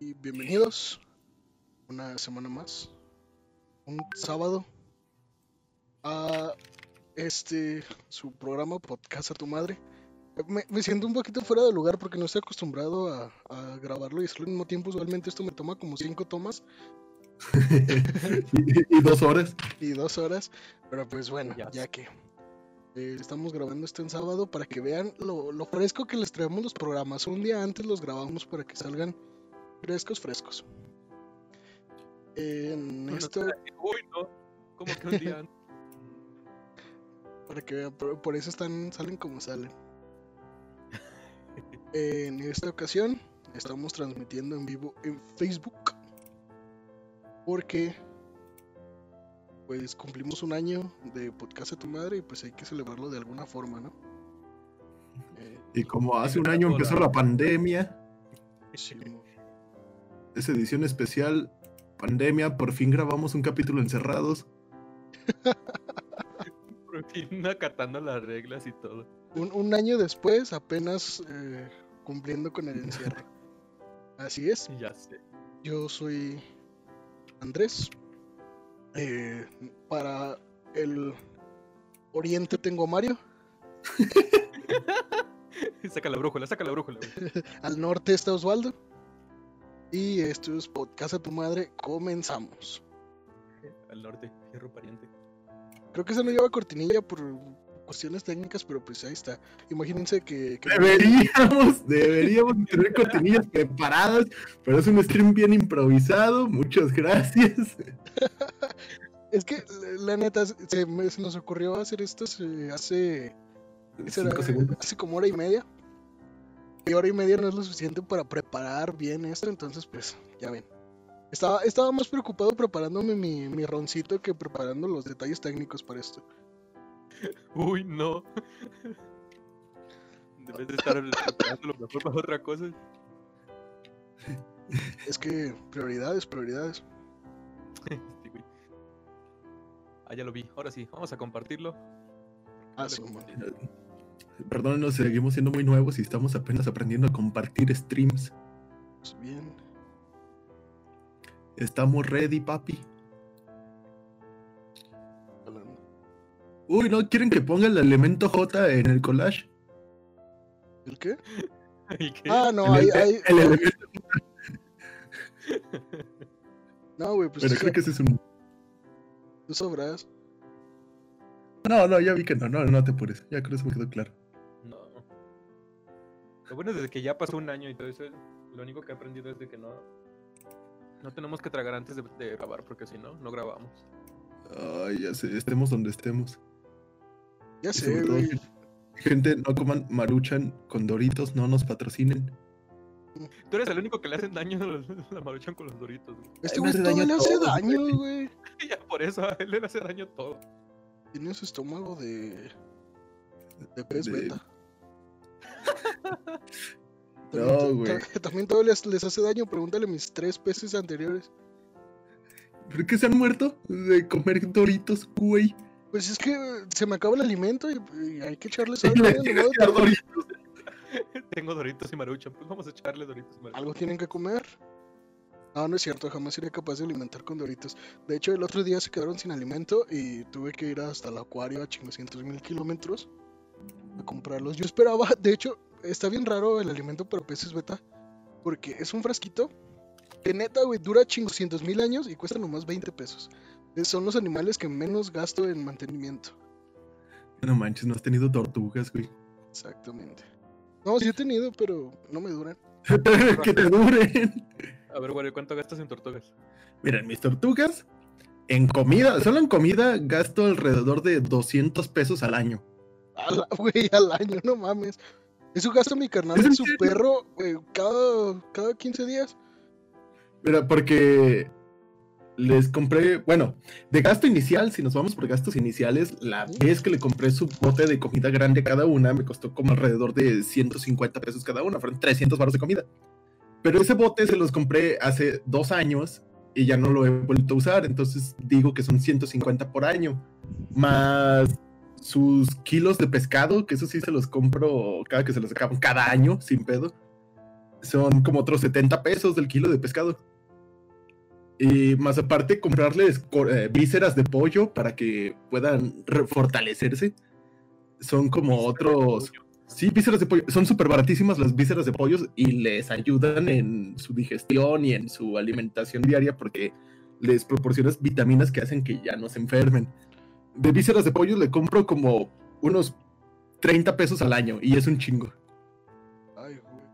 y bienvenidos una semana más, un sábado, a este su programa Podcast a tu madre. Me, me siento un poquito fuera de lugar porque no estoy acostumbrado a, a grabarlo y hacerlo al mismo tiempo. Usualmente esto me toma como cinco tomas y, y dos horas. y dos horas, pero pues bueno, Ya. ya que eh, estamos grabando esto en sábado para que vean lo, lo fresco que les traemos los programas. Un día antes los grabamos para que salgan frescos, frescos. En Bueno, esto, espera, Uy, no. Como que un día para que vean, por, por eso están, salen como salen. En esta ocasión estamos transmitiendo en vivo en Facebook porque pues cumplimos un año de podcast a tu madre y pues hay que celebrarlo de alguna forma, ¿no? Eh, Y como hace un año empezó la pandemia, sí, esa edición especial, pandemia, por fin grabamos un capítulo encerrados. Por fin acatando las reglas y todo. un, un año después apenas eh, cumpliendo con el encierro. Así es. Ya sé. Yo soy Andrés. Eh, para el oriente tengo a Mario. Saca la brújula, saca la brújula. Al norte está Osvaldo. Y esto es Podcast a tu madre. Comenzamos. Al norte, fierro pariente. Creo que se no lleva cortinilla por cuestiones técnicas, pero pues ahí está. Imagínense que. que- Deberíamos, deberíamos tener cortinillas preparadas, pero es un stream bien improvisado. Muchas gracias. Es que la, neta se, me- se nos ocurrió hacer esto eh, hace. Hace como hora y media. Y hora y media no es lo suficiente para preparar bien esto, entonces pues ya ven. Estaba, estaba más preocupado preparándome mi, mi roncito que preparando los detalles técnicos para esto. Uy, no. Debes de estar preparando lo mejor para otra cosa. Es que prioridades, prioridades. Güey. Ah, ya lo vi. Ahora sí, vamos a compartirlo. Ah, sí. Perdónenos, seguimos siendo muy nuevos y estamos apenas aprendiendo a compartir streams. Pues bien. Estamos ready, papi. Uy, ¿no quieren que ponga el elemento J en el collage? ¿El qué? Ah, no, el, ahí, el- ahí- el elemento, No, güey, pues pero creo que ese es un... tú sabrás. No, no, ya vi que no, no, no te apures. Ya creo que eso me quedó claro. Lo bueno es desde que ya pasó un año y todo eso, lo único que he aprendido es de que no. No tenemos que tragar antes de, de grabar, porque si no, no grabamos. Ay, ya sé, estemos donde estemos. Ya sé, güey. gente- no coman maruchan con doritos, no nos patrocinen. Tú eres el único que le hacen daño a los- la maruchan con los doritos. güey. Este güey hace todo daño le hace daño, güey. güey. Ya por eso a él le hace daño todo. Tiene su estómago de. de pez De- beta. No, También- güey. ta- También todo les, les hace daño. Pregúntale a mis tres peces anteriores. ¿Por qué se han muerto de comer doritos, güey? Pues es que se me acaba el alimento y, y hay que echarle sal. Le güey, ni tienes modo, que dar doritos. Tengo doritos y maruchan, pues vamos a echarle doritos y maruchan. Algo tienen que comer. No, no es cierto, jamás sería capaz de alimentar con doritos. De hecho, el otro día se quedaron sin alimento y tuve que ir hasta el acuario a 500 mil kilómetros a comprarlos. Yo esperaba, de hecho, está bien raro el alimento para peces beta, porque es un frasquito que neta, güey, dura 500 mil años y cuesta nomás 20 pesos. Son los animales que menos gasto en mantenimiento. No manches, no has tenido tortugas, güey. Exactamente. No, sí he tenido, pero no me duran. que te duren. A ver, güey, ¿cuánto gastas en tortugas? Miren, mis tortugas, en comida, solo en comida gasto alrededor de 200 pesos al año. Al, güey, al año, no mames. Eso gasta mi carnal ¿Es en su perro, güey, cada, cada 15 días. Mira, porque les compré, bueno, de gasto inicial, si nos vamos por gastos iniciales, la vez que le compré su bote de comida grande cada una, me costó como alrededor de 150 pesos cada una, fueron 300 baros de comida. Pero ese bote se los compré hace dos años y ya no lo he vuelto a usar, entonces digo que son 150 por año, más sus kilos de pescado, que eso sí se los compro cada que se los acaban, cada año, sin pedo. son como otros 70 pesos del kilo de pescado. Y más aparte, comprarles co- eh, vísceras de pollo para que puedan fortalecerse. Son como otros. Sí, vísceras de pollo. Son súper baratísimas las vísceras de pollo y les ayudan en su digestión y en su alimentación diaria porque les proporcionas vitaminas que hacen que ya no se enfermen. De vísceras de pollo le compro como unos 30 pesos al año y es un chingo. Ay, güey.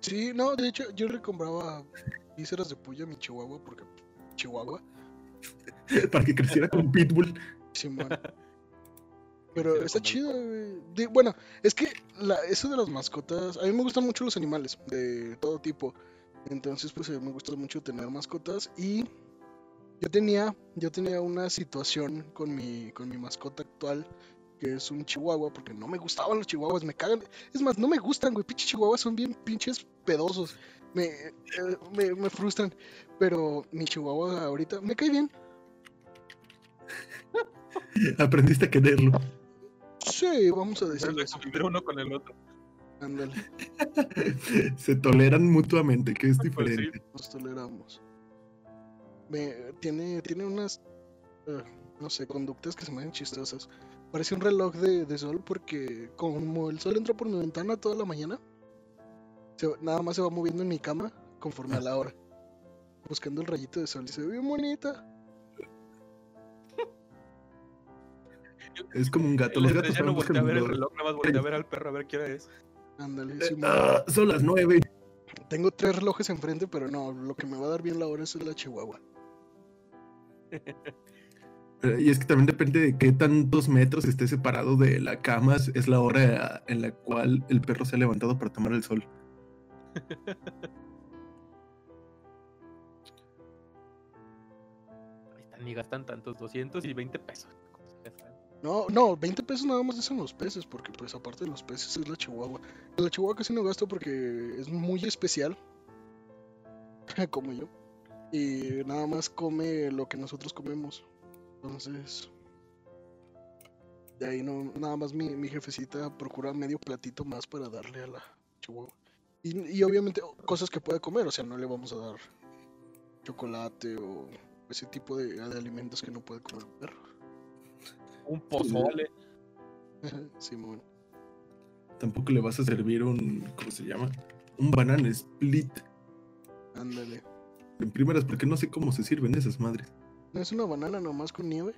Sí, no, de hecho, yo le compraba vísceras de pollo a mi chihuahua porque chihuahua, para que creciera con Pitbull. Simón. Pero Quisiera está chido, güey. Bueno, es que la, eso de las mascotas, a mí me gustan mucho los animales de todo tipo. Entonces, pues eh, me gusta mucho tener mascotas y yo tenía, yo tenía una situación con mi, con mi mascota actual que es un chihuahua porque no me gustaban los chihuahuas, me cagan. Es más, no me gustan, güey, pinches chihuahuas son bien pinches pedosos. Me, eh, me, me frustran, pero mi chihuahua ahorita me cae bien. Aprendiste a quererlo. Sí, vamos a decirlo convive uno con el otro. Ándale. Se toleran mutuamente, que es Pues sí. diferente. nos toleramos. Me, tiene, tiene unas, eh, no sé, conductas que se me hacen chistosas. Parece un reloj de, de sol porque como el sol entra por mi ventana toda la mañana, se- nada más se va moviendo en mi cama conforme a la hora. Buscando el rayito de sol y se ve bien bonita. Es como un gato. Los gatos ya no voltea a ver el reloj, nada más voltea a ver al perro a ver qué hora es. Ándale, Eh, ah, son las nueve. Tengo tres relojes enfrente, pero no, lo que me va a dar bien la hora es la chihuahua. Eh, Y es que también depende de qué tantos metros esté separado de la cama. Es la hora en la cual el perro se ha levantado para tomar el sol. Ahí están, ni gastan tantos, 220 pesos. No, no, 20 pesos nada más son los peces, porque pues aparte de los peces es la chihuahua. La chihuahua casi no gasto porque es muy especial, como yo. Y nada más come lo que nosotros comemos. Entonces, de ahí no, nada más mi, mi jefecita procura medio platito más para darle a la chihuahua. Y, y obviamente cosas que puede comer, o sea, no le vamos a dar chocolate o ese tipo de, de alimentos que no puede comer un perro. Un pozole. Simón. Tampoco le vas a servir un. ¿Cómo se llama? Un banana split. Ándale. En primeras, porque no sé cómo se sirven esas madres. ¿No es una banana nomás con nieve?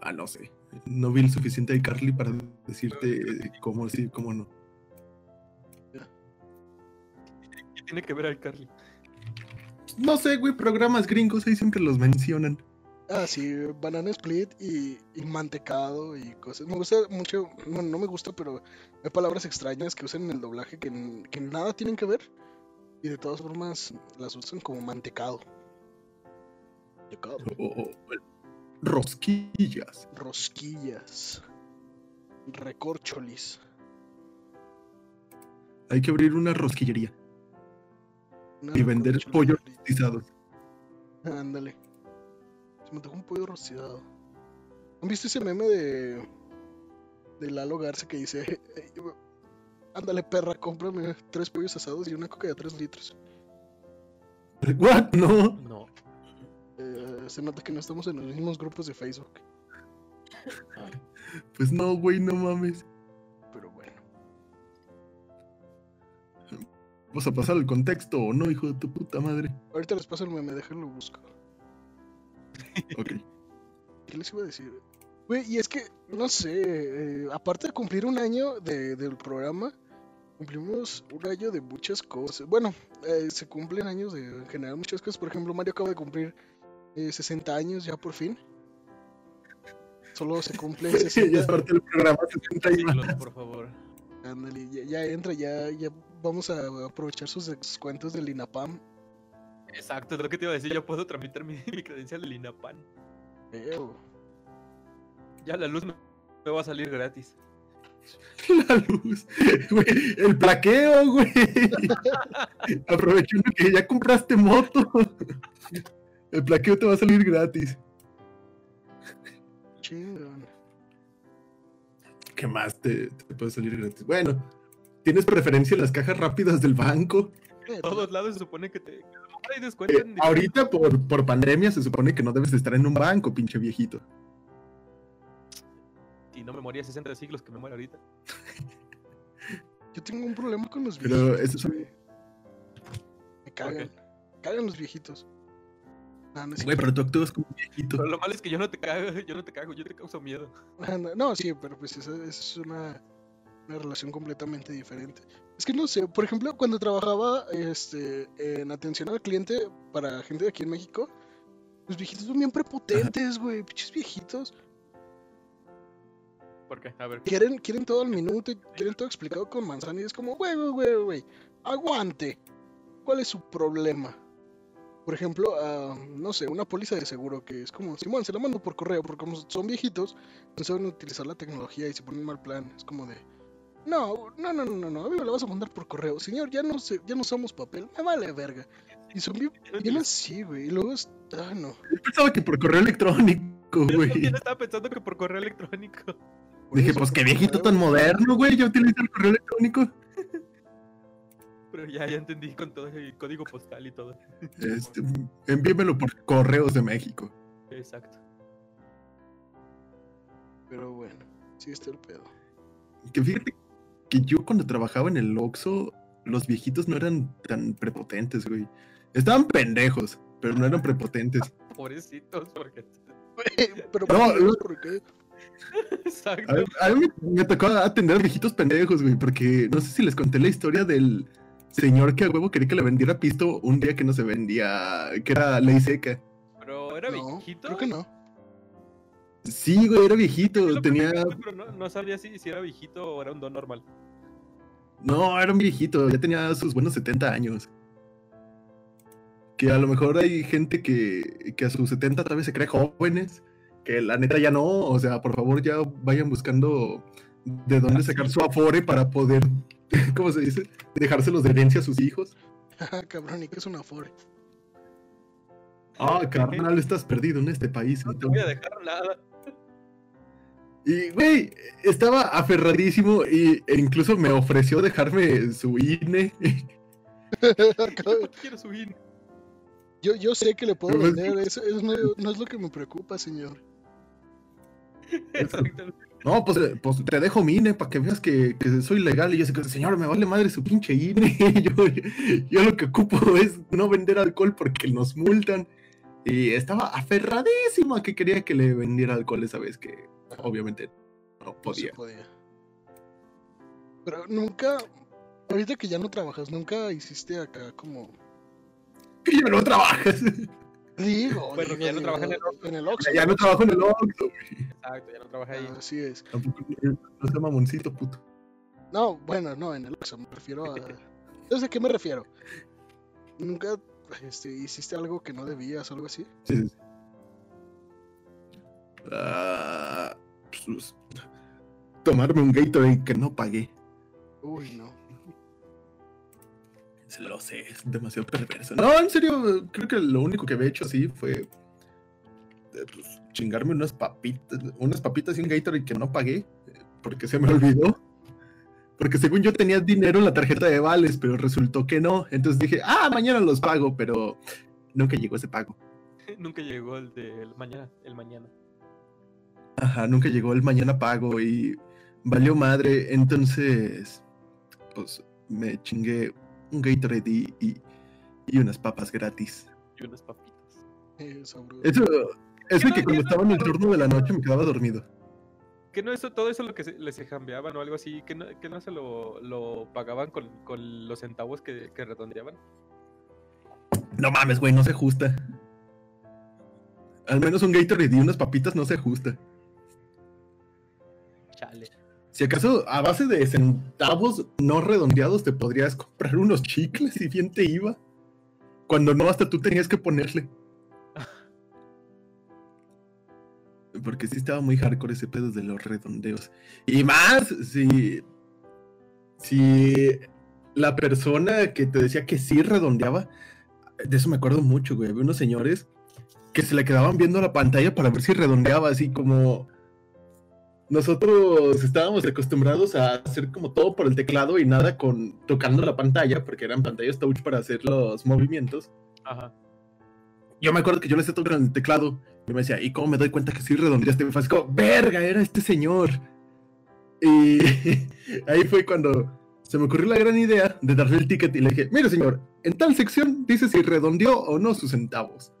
Ah, no sé. No vi el suficiente de Carly para decirte cómo sí, cómo no. ¿Qué tiene que ver al Carly? No sé, güey, programas gringos ahí siempre los mencionan. Ah, sí, banana split y, y mantecado y cosas. Me gusta mucho, no, no me gusta, pero hay palabras extrañas que usan en el doblaje que nada tienen que ver y de todas formas las usan como mantecado. Mantecado. Rosquillas. Rosquillas. Recorcholis. Hay que abrir una rosquillería Una y vender pollo rostizado. Ándale. Se me un pollo rostizado. ¿Han visto ese meme de. de Lalo Garza que dice. "Eh, Ándale, perra, cómprame tres pollos asados y una coca de 3 litros. ¿What? No. No. Eh, se nota que no estamos en los mismos grupos de Facebook. Pues no, güey, no mames. Pero bueno. Vamos a pasar el contexto o no, hijo de tu puta madre. Ahorita les paso el meme, déjenlo busco. Ok. ¿Qué les iba a decir? Güey, y es que, no sé, eh, aparte de cumplir un año de- del programa, cumplimos un año de muchas cosas. Bueno, eh, se cumplen años de en general muchas cosas. Por ejemplo, Mario acaba de cumplir eh, 60 años ya por fin. Solo se cumple ya es 60. parte del programa 60 y más. Siglos, por favor. Ándale, ya, ya entra, ya, ya vamos a aprovechar sus descuentos del INAPAM. Exacto, es lo que te iba a decir. Yo puedo tramitar mi, mi credencial del INAPAN. Feo. Ya la luz me, me va a salir gratis. La luz. Güey, el plaqueo, güey. Aprovechando que ya compraste moto. El plaqueo te va a salir gratis. Chingón. ¿Qué más te, te puede salir gratis? Bueno, ¿Tienes preferencia en las cajas rápidas del banco? Todos lados se supone que te. Hay Eh, descuento en ahorita por, por pandemia se supone que no debes de estar en un banco, pinche viejito. Y no me moría 60 siglos que me muero ahorita. Yo tengo un problema con los Pero viejitos. eso es. Me cagan. Cagan los viejitos. No, no es Güey, pero tú actúas como un viejito. Pero lo malo es que yo no te cago, yo no te cago, yo te causo miedo. Ah, no, no, sí, pero pues esa, esa es una, una relación completamente diferente. Es que no sé, por ejemplo, cuando trabajaba este, en atención al cliente para gente de aquí en México, los viejitos son bien prepotentes, güey, pinches viejitos. ¿Por qué? A ver. Quieren, quieren todo al minuto y quieren todo explicado con manzana y es como, güey, güey, güey, güey, aguante. ¿Cuál es su problema? Por ejemplo, ah, no sé, una póliza de seguro que es como, Simón, se la mando por correo, porque como son viejitos, no saben utilizar la tecnología y se ponen mal plan. Es como de, no, no, no, no, no, no, a mí me la vas a mandar por correo. Señor, ya no sé, ya no usamos papel, me vale verga. Y son bien, bien así, güey. Y luego es, ah, no. Yo pensaba que por correo electrónico, Yo güey. también estaba pensando que por correo electrónico. Dije, eso, pues qué viejito tan moderno, güey. Yo utilizo el correo electrónico. Pero ya, ya entendí con todo el código postal y todo. Este, envíamelo por correos de México. Exacto. Pero bueno, sí está el pedo. Que fíjate que yo cuando trabajaba en el Oxxo, los viejitos no eran tan prepotentes, güey. Estaban pendejos, pero no eran prepotentes. Pobrecitos, porque. Pero, No, ¿por qué? A mí, a mí me, tocó atender a viejitos pendejos, güey, porque no sé si les conté la historia del señor que a huevo quería que le vendiera pisto un día que no se vendía, que era ley seca. Pero era No, viejito. creo que no. Sí, güey, era viejito, tenía... pensé, pero no, no sabía si, si era viejito o era un don normal. No, era un viejito, ya tenía sus buenos 70 años. Que a lo mejor hay gente que, que a sus 70 tal vez se cree jóvenes, que la neta ya no, o sea, por favor ya vayan buscando de dónde sacar su afore para poder, ¿cómo se dice? Dejárselos de herencia a sus hijos. Cabrón, ¿y qué es una Afore? Ah, carnal, estás perdido en este país. No te voy a dejar nada. Y, güey, estaba aferradísimo y, e incluso me ofreció dejarme su INE. Yo quiero su INE. yo, yo sé que le puedo vender, eso, eso no, no es lo que me preocupa, señor. No, pues, eh, pues te dejo mi INE para que veas que, que soy legal. Y yo así, señor, me vale madre su pinche INE. yo, yo lo que ocupo es no vender alcohol porque nos multan. Y estaba aferradísimo a que quería que le vendiera alcohol esa vez que obviamente no No podía. Pero nunca, ahorita que ya no trabajas, nunca hiciste acá como... Que ya no trabajas. Digo, Bueno, digo, ya no trabaja en el en el Oxxo. ya no trabajo en el Oxxo. Exacto, ya no trabaja ahí. Ah, Así es. Tampoco no sea mamoncito, puto. No, bueno, no, en el Oxxo me refiero a... ¿Entonces a qué me refiero? ¿Nunca este, hiciste algo que no debías o algo así? Sí, sí, sí. Ah, pues, tomarme un Gatorade que no pagué. Uy, no. Lo sé, es demasiado perverso. No, en serio, creo que lo único que había hecho así fue eh, pues, chingarme unas papitas, unas papitas y un Gatorade que no pagué, porque se me olvidó. Porque según yo tenía dinero en la tarjeta de vales, pero resultó que no. Entonces dije, ah, mañana los pago, pero nunca llegó ese pago. Nunca llegó el del mañana, el mañana. Ajá, nunca llegó el mañana pago y valió madre. Entonces, pues me chingué un Gatorade y, y, y unas papas gratis. Y unas papitas. Sabroso. Eso, eso no que cuando entiendo, estaba en el turno de la noche me quedaba dormido. Que no eso, todo eso lo que se, les cambiaban o algo así, que no, que no se lo, lo pagaban con, con los centavos que, que redondeaban. No mames, güey, no se ajusta. Al menos un Gatorade y unas papitas no se ajusta. Chale. Si acaso a base de centavos no redondeados te podrías comprar unos chicles y bien te iba. Cuando no, hasta tú tenías que ponerle. Porque sí estaba muy hardcore ese pedo de los redondeos. Y más, si. Si la persona que te decía que sí redondeaba, de eso me acuerdo mucho, güey. Había unos señores que se le quedaban viendo la pantalla para ver si redondeaba, así como. Nosotros estábamos acostumbrados a hacer como todo por el teclado y nada con tocando la pantalla, porque eran pantallas touch para hacer los movimientos. Ajá. Yo me acuerdo que yo le estaba tocando el teclado y me decía, ¿y cómo me doy cuenta que sí redondeaste? Me fue así como, verga, era este señor. Y ahí fue cuando se me ocurrió la gran idea de darle el ticket y le dije, mire señor, en tal sección dice si redondeó o no sus centavos.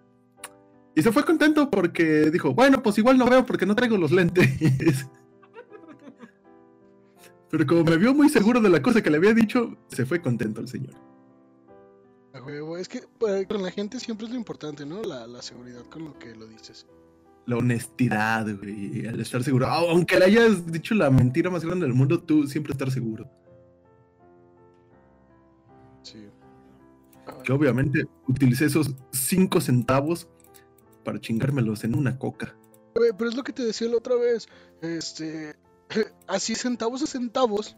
Y se fue contento porque dijo, bueno, pues igual no veo porque no traigo los lentes. Pero como me vio muy seguro de la cosa que le había dicho, se fue contento el señor. Es que para- con la gente siempre es lo importante, ¿no? La, la seguridad con lo que lo dices. La honestidad, güey, al estar seguro. Au- Aunque le hayas dicho la mentira más grande del mundo, tú siempre estar seguro. Sí. Que obviamente utilicé esos 5 centavos para chingármelos en una coca. Pero es lo que te decía la otra vez. Este. Así centavos a centavos.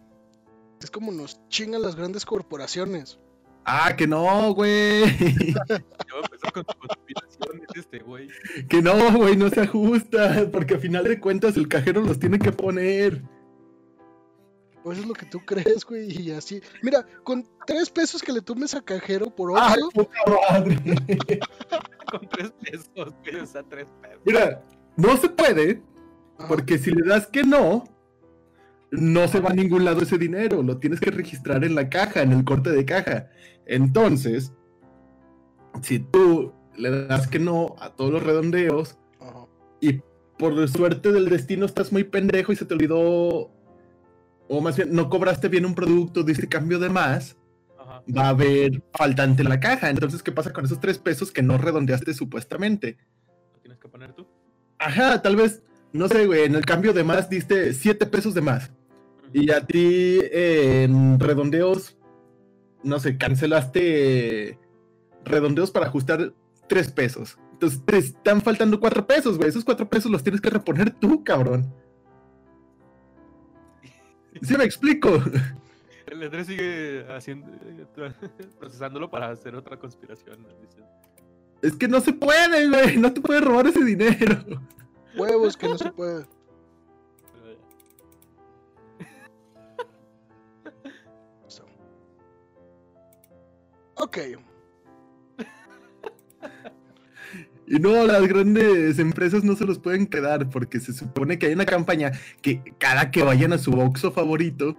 Es como nos chingan las grandes corporaciones. Ah, que no, güey. A empezar con conspiraciones este güey. Que no, güey, no se ajusta. Porque al final de cuentas el cajero los tiene que poner. Eso es lo que tú crees, güey. Y así. Mira, con tres pesos que le tomes a cajero por ¡Ay, ocho. puta madre! Con tres pesos, güey, o sea, tres pesos. Mira, no se puede. Porque si le das que no, no se va a ningún lado ese dinero. Lo tienes que registrar en la caja, en el corte de caja. Entonces, si tú le das que no a todos los redondeos ajá. y por suerte del destino estás muy pendejo y se te olvidó, o más bien no cobraste bien un producto, diste cambio de más. Va a haber faltante en la caja. Entonces, ¿qué pasa con esos tres pesos que no redondeaste supuestamente? ¿Lo tienes que poner tú? Ajá, tal vez, no sé, güey, en el cambio de más diste siete pesos de más. Y a ti eh, en redondeos, no sé, cancelaste redondeos para ajustar tres pesos. Entonces te están faltando cuatro pesos, güey. Esos cuatro pesos los tienes que reponer tú, cabrón. ¿Sí me explico? El Andrés sigue haciendo, eh, procesándolo para hacer otra conspiración. Es que no se puede, güey. No te puedes robar ese dinero. Huevos que no se puede. Listo. Ok. Y no, las grandes empresas no se los pueden quedar porque se supone que hay una campaña que cada que vayan a su Oxxo favorito,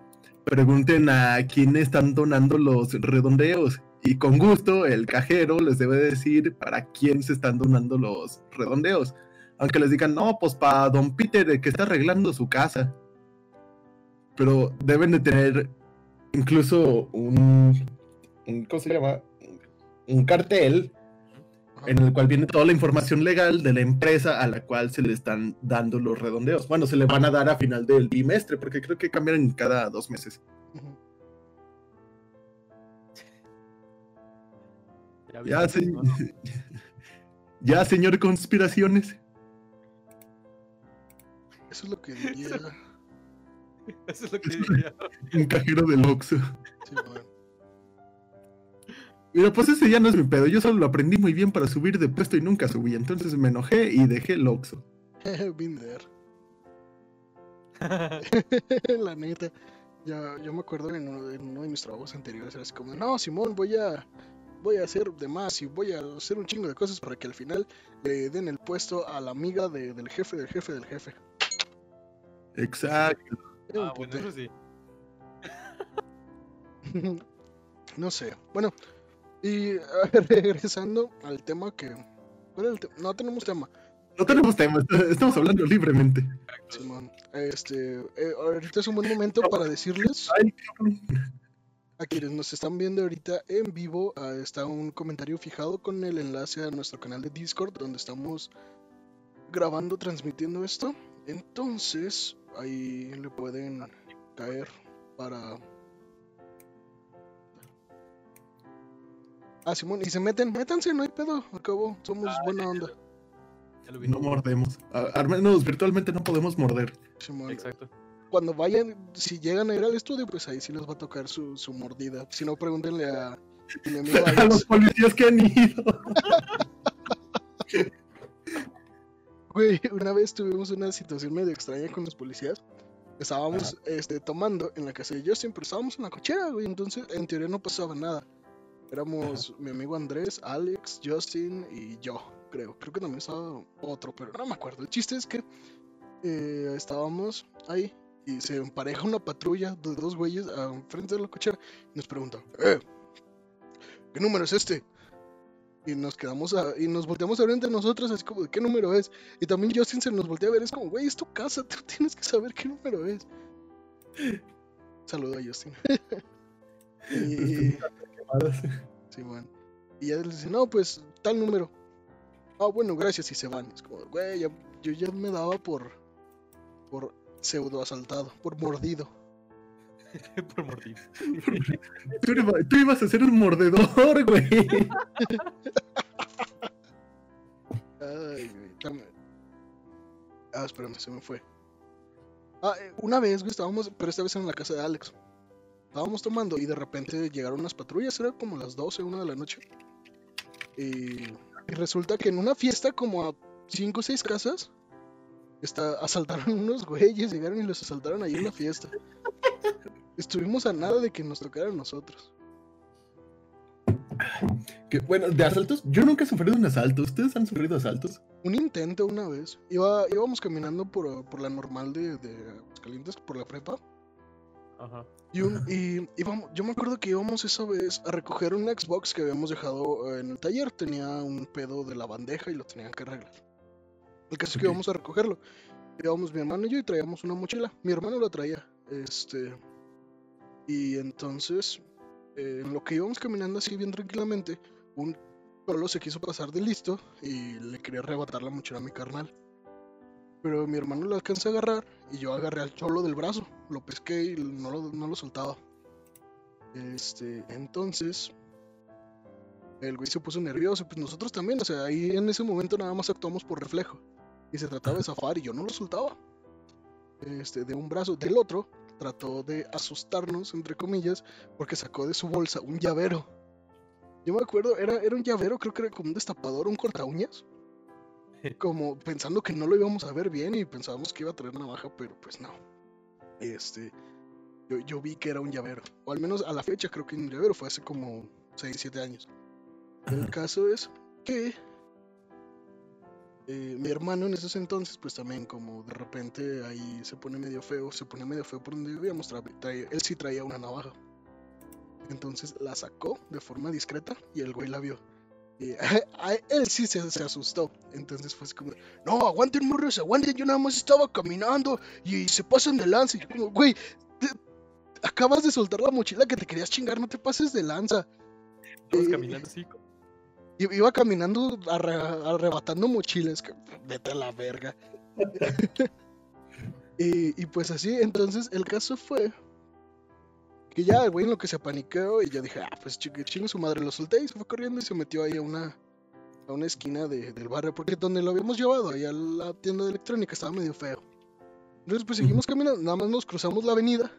pregunten a quién están donando los redondeos. Y con gusto el cajero les debe decir para quién se están donando los redondeos. Aunque les digan, no, pues para don Peter que está arreglando su casa. Pero deben de tener incluso un, un ¿cómo se llama? Un cartel. En el cual viene toda la información legal de la empresa a la cual se le están dando los redondeos. Bueno, se le van a dar a final del trimestre, porque creo que cambian cada dos meses. Ujú. ya Ya, viste, se- ¿no? ¿No? ya, señor conspiraciones. Eso es lo que diría. Eso es lo que diría. Un cajero del Oxxo. Sí, bueno. Mira, pues ese ya no es mi pedo. Yo solo lo aprendí muy bien para subir de puesto y nunca subí. Entonces me enojé y dejé el Oxxo. Been there. La neta. Ya, yo me acuerdo en uno, en uno de mis trabajos anteriores era así como, no, Simón, voy a voy a hacer de más y voy a hacer un chingo de cosas para que al final le den el puesto a la amiga de- del jefe del jefe del jefe. Exacto. Ah, bueno, eso sí. no sé. Bueno, y ver, regresando al tema que... ¿cuál era el te- No tenemos tema. No tenemos tema, estamos hablando libremente. Simón. Este, eh, ahorita es un buen momento para decirles a quienes nos están viendo ahorita en vivo, ah, está un comentario fijado con el enlace a nuestro canal de Discord donde estamos grabando, transmitiendo esto. Entonces, ahí le pueden caer para... Ah, Simón, y se meten, métanse, no hay pedo, acabó, somos buena onda. Ya lo vi. No mordemos. A- Al menos virtualmente no podemos morder. Simón. Exacto. Cuando vayan, si llegan a ir al estudio, pues ahí sí les va a tocar su, su mordida. Si no, pregúntenle a, a mi amigo A los policías que han ido. Güey, una vez tuvimos una situación medio extraña con los policías. Estábamos este, tomando en la casa de Justin, pero estábamos en la cochera, güey. Entonces, en teoría no pasaba nada. Éramos mi amigo Andrés, Alex, Justin y yo, creo. Creo que también estaba otro, pero no me acuerdo. El chiste es que eh, estábamos ahí y se empareja una patrulla de dos güeyes a frente de la cochera y nos pregunta, ¡Eh! ¿Qué número es este? Y nos quedamos a- y nos volteamos a ver entre nosotros, así como, ¿de qué número es? Y también Justin se nos voltea a ver, es como, güey, es tu casa, tú tienes que saber qué número es. Saludo a Justin. y, Sí, man. Y ya les dice, no, pues, tal número. Ah, bueno, gracias, y se van. Es como, güey, ya- yo ya me daba por, por pseudo asaltado, por mordido. Por mordido. Tú, iba- tú ibas a ser un mordedor, güey. Ay, güey. dame- Ah, espérame, se me fue. Ah, eh, una vez, güey, estábamos, pero esta vez en la casa de Alex. Estábamos tomando y de repente llegaron unas patrullas, era como las 12, 1 de la noche. Y, y resulta que en una fiesta, como a 5 o 6 casas, está, asaltaron unos güeyes, llegaron y los asaltaron ahí en la fiesta. Estuvimos a nada de que nos tocaran nosotros. Que, bueno, de asaltos, yo nunca he sufrido un asalto. ¿Ustedes han sufrido asaltos? Un intento una vez. Iba, íbamos caminando por, por la normal de, de Aguascalientes, por la prepa. Ajá. Y, un, y íbamos, yo me acuerdo que íbamos esa vez a recoger un Xbox que habíamos dejado en el taller. Tenía un pedo de la bandeja y lo tenían que arreglar. El caso es que íbamos a recogerlo. Íbamos mi hermano y yo y traíamos una mochila. Mi hermano la traía. Este. Y entonces, eh, en lo que íbamos caminando así bien tranquilamente, un solo se quiso pasar de listo y le quería arrebatar la mochila a mi carnal. Pero mi hermano lo alcanza a agarrar y yo agarré al cholo del brazo, lo pesqué y no lo, soltaba. Este, entonces, el güey se puso nervioso, pues nosotros también, o sea, ahí en ese momento nada más actuamos por reflejo. Y se trataba de zafar y yo no lo soltaba. Este, de un brazo, del otro, trató de asustarnos, entre comillas, porque sacó de su bolsa un llavero. Yo me acuerdo, era, era un llavero, creo que era como un destapador, un corta uñas. Como pensando que no lo íbamos a ver bien y pensábamos que iba a traer navaja, pero pues no. Este, yo, yo vi que era un llavero. O al menos a la fecha creo que un llavero fue hace como 6, 7 años. El caso es que eh, mi hermano en esos entonces, pues también como de repente ahí se pone medio feo, se pone medio feo por donde vivíamos, él sí traía una navaja. Entonces la sacó de forma discreta y el güey la vio. Y a él sí se, se asustó. Entonces fue así como, no, aguanten morros, aguanten, yo nada más estaba caminando y se pasan de lanza. Y yo como, güey, te- acabas de soltar la mochila que te querías chingar, no te pases de lanza. Todos Eh, caminando así. Iba caminando arre- arrebatando mochilas, que vete a la verga. y, y pues así, entonces el caso fue que ya el güey en lo que se apaniqueó y yo dije, ah, pues chingue, chingue su madre, lo solté y se fue corriendo y se metió ahí a una, a una esquina de- del barrio, porque donde lo habíamos llevado, ahí a la tienda de electrónica, estaba medio feo. Entonces pues seguimos caminando, nada más nos cruzamos la avenida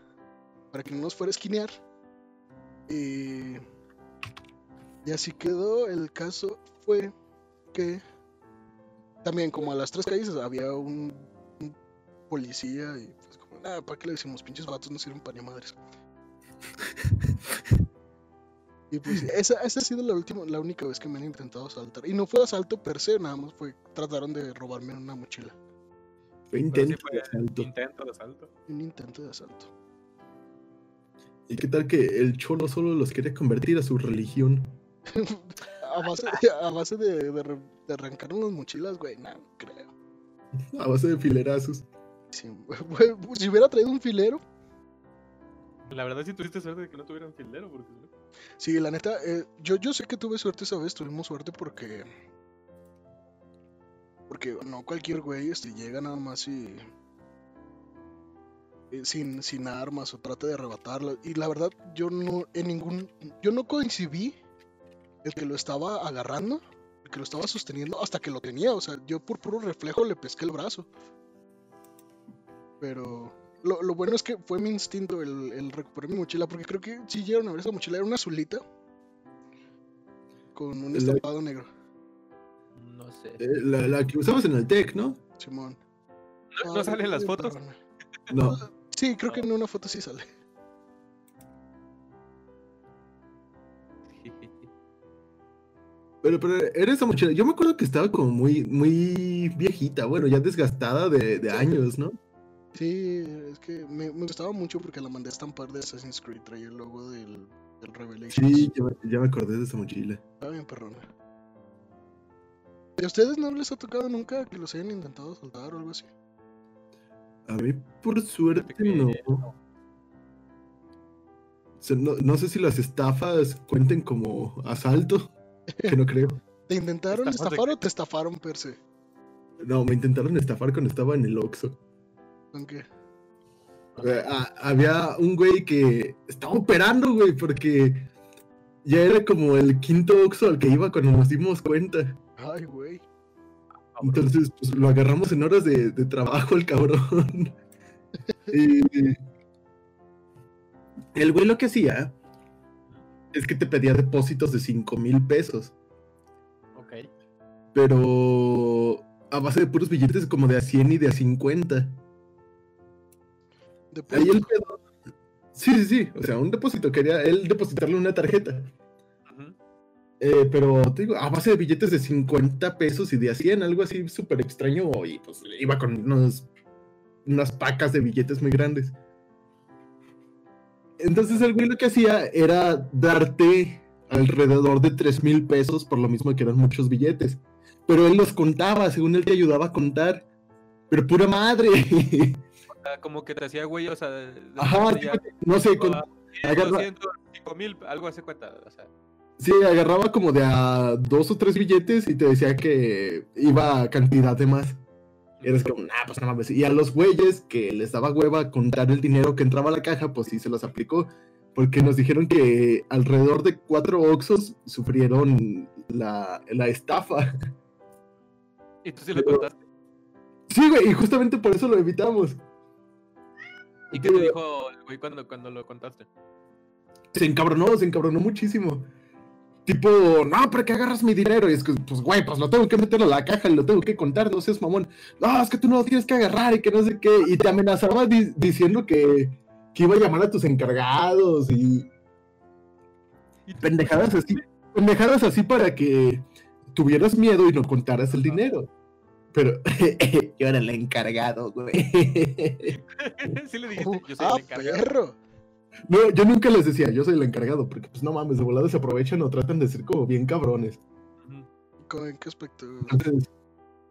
para que no nos fuera a esquinear. Y y así quedó. El caso fue que también como a las tres calles había un, un policía y pues como, nada, ¿para qué le decimos? Pinches vatos no sirven para ni madres. Y pues esa, esa ha sido la última, la única vez que me han intentado asaltar. Y no fue asalto per se, nada más fue, trataron de robarme una mochila. Fue sí intento fue de asalto. Intento de asalto. Un intento de asalto. ¿Y qué tal que el cholo solo los quiere convertir a su religión? a base, a base de, de, re- de arrancar unas mochilas, güey, no creo. A base de filerazos. Sí, güey, si hubiera traído un filero, La verdad sí tuviste suerte de que no tuvieran filero, porque Sí, la neta, eh, yo, yo sé que tuve suerte esa vez, tuvimos suerte porque. Porque no cualquier güey este, llega nada más y. sin, sin armas o trata de arrebatarlo. Y la verdad, yo no en ningún. Yo no coincidí el que lo estaba agarrando, el que lo estaba sosteniendo, hasta que lo tenía. O sea, yo por puro reflejo le pesqué el brazo. Pero. Lo, lo bueno es que fue mi instinto el, el recuperar mi mochila, porque creo que sí llegaron a ver esa mochila, era una azulita con un La- estampado negro. No sé. Eh, la, la que usabas en el TEC, ¿no? Simón. ¿No, no Ah, salen las fotos? No. Sí, creo que en una foto sí sale. Pero, pero era esa mochila. Yo me acuerdo que estaba como muy, muy viejita, bueno, ya desgastada de, de años, ¿no? Sí, es que me, me gustaba mucho porque la mandé a estampar de Assassin's Creed. Traía el logo del, del Revelations. Sí, ya, me- ya me acordé de esa mochila. Estaba bien perrona. ¿Y a ustedes no les ha tocado nunca que los hayan intentado soltar o algo así? A mí, por suerte, que no. no. O sea, no. no sé si las estafas cuenten como asalto, que no creo. ¿Te intentaron ¿Estafas de estafar o te estafaron per se? No, me intentaron estafar cuando estaba en el Oxxo. ¿Con qué? Eh, ah, había un güey que estaba operando, güey, porque ya era como el quinto Oxxo al que iba cuando nos dimos cuenta. Ay, güey. Entonces, pues lo agarramos en horas de, de trabajo, el cabrón. y el güey lo que hacía es que te pedía depósitos de 5 mil pesos, Ok. pero a base de puros billetes como de a 100 y de a 50. Ahí el pedo. Sí, sí, sí. O sea, un depósito. Quería él depositarle una tarjeta. Eh, pero te digo, a base de billetes de 50 pesos y de a 100, algo así súper extraño. Y pues iba con unos, unas pacas de billetes muy grandes. Entonces el güey lo que hacía era darte alrededor de 3 mil pesos por lo mismo que eran muchos billetes. Pero él los contaba, según él te ayudaba a contar. Pero pura madre. Sea, como que te hacía güey, o sea, de- de- Ajá, de- ya, no sé, con- ah, agarra- 200, 5 mil, algo hace cuenta, o sea. Sí, agarraba como de a dos o tres billetes y te decía que iba a cantidad de más. Y eres como, nah, pues no mames. Y a los güeyes que les daba hueva contar el dinero que entraba a la caja, pues sí se los aplicó. Porque nos dijeron que alrededor de cuatro Oxos sufrieron la, la estafa. Y tú sí le contaste. Sí, güey, y justamente por eso lo evitamos. ¿Y qué te dijo el güey cuando, cuando lo contaste? Se encabronó, se encabronó muchísimo. Tipo, no, ¿para qué agarras mi dinero? Y es que, pues, güey, pues lo tengo que meter a la caja y lo tengo que contar, no seas mamón. No, es que tú no lo tienes que agarrar y que no sé qué. Y te amenazaba di- diciendo que, que iba a llamar a tus encargados y Y pendejadas así. Pendejadas así para que tuvieras miedo y no contaras el dinero. Pero yo era el encargado, güey. sí le dijiste, yo soy ah, el encargado. perro. No, yo nunca les decía, yo soy el encargado, porque pues no mames, de volada se aprovechan o tratan de ser como bien cabrones. Ujú. ¿Con- ¿En qué aspecto? Entonces,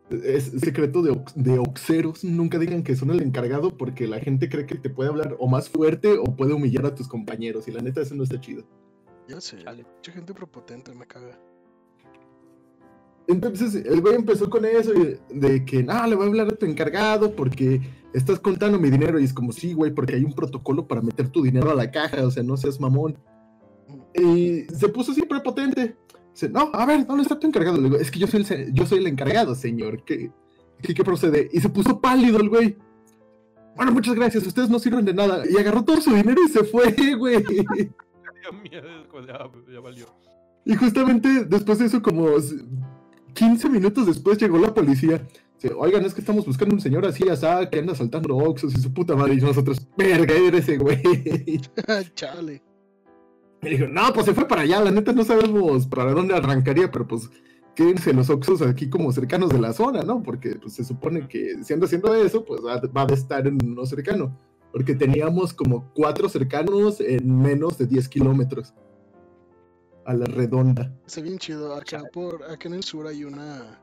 es secreto de, de oxeros. Nunca digan que son el encargado porque la gente cree que te puede hablar o más fuerte o puede humillar a tus compañeros. Y la neta, eso no está chido. Ya sé. Chale. Mucha gente prepotente me caga. Entonces, el güey empezó con eso de que, ah, le voy a hablar a tu encargado porque estás contando mi dinero. Y es como, sí, güey, porque hay un protocolo para meter tu dinero a la caja. O sea, no seas mamón. Y se puso así prepotente. Dice, no, a ver, ¿dónde está tu encargado? Le digo, es que yo soy el, yo soy el encargado, señor. ¿Qué, qué, qué procede? Y se puso pálido el güey. Bueno, muchas gracias, ustedes no sirven de nada. Y agarró todo su dinero y se fue, güey. Pues, ya valió. Y justamente después de eso, como 15 minutos después, llegó la policía. Dice, oigan, es que estamos buscando un señor así, asá, que anda saltando oxos y su puta madre. Y nosotros, verga, era ese güey. Chale. Me dijo, no, pues se fue para allá, la neta no sabemos para dónde arrancaría, pero pues quédense los Oxos aquí como cercanos de la zona, ¿no? Porque pues, se supone que si anda haciendo eso, pues va, va a estar en uno cercano. Porque teníamos como cuatro cercanos en menos de 10 kilómetros. A la redonda. Está bien chido. Acá por acá en el sur hay una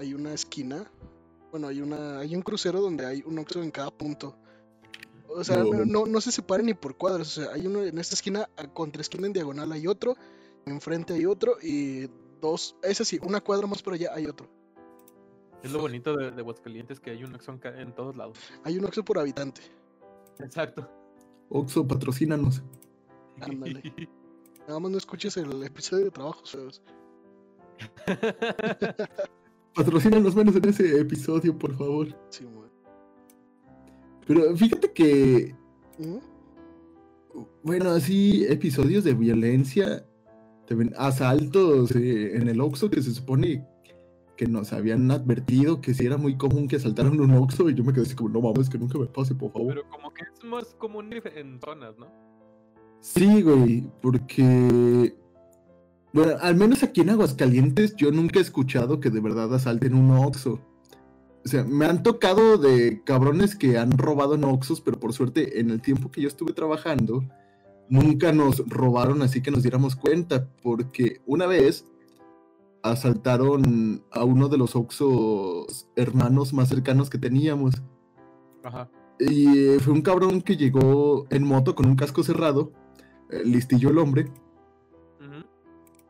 hay una esquina. Bueno, hay una hay un crucero donde hay un Oxxo en cada punto. O sea, No. no, no, no se separan ni por cuadros. O sea, hay uno en esta esquina, a- contra esquina en diagonal hay otro, enfrente hay otro y dos, es así, una cuadra más por allá hay otro. Es lo bonito de, de Aguascalientes que hay un Oxxo en en todos lados. Hay un Oxxo por habitante. Exacto. Oxo, patrocínanos. Ándale. Nada más no escuches el episodio de trabajos feos. Patrocínanos menos en ese episodio, por favor. Sí, güey. Pero fíjate que ¿Mm? Bueno, así episodios de violencia, también asaltos eh, en el Oxxo que se supone que nos habían advertido que sí era muy común que asaltaran un Oxxo y yo me quedé así como, no mames, que nunca me pase, por favor. Pero como que es más común en zonas, ¿no? Sí, güey, porque... Bueno, al menos aquí en Aguascalientes yo nunca he escuchado que de verdad asalten un Oxxo. O sea, me han tocado de cabrones que han robado en Oxxos, pero por suerte en el tiempo que yo estuve trabajando, nunca nos robaron así que nos diéramos cuenta, porque una vez asaltaron a uno de los Oxxos hermanos más cercanos que teníamos. Ajá. Y fue un cabrón que llegó en moto con un casco cerrado, listillo el hombre,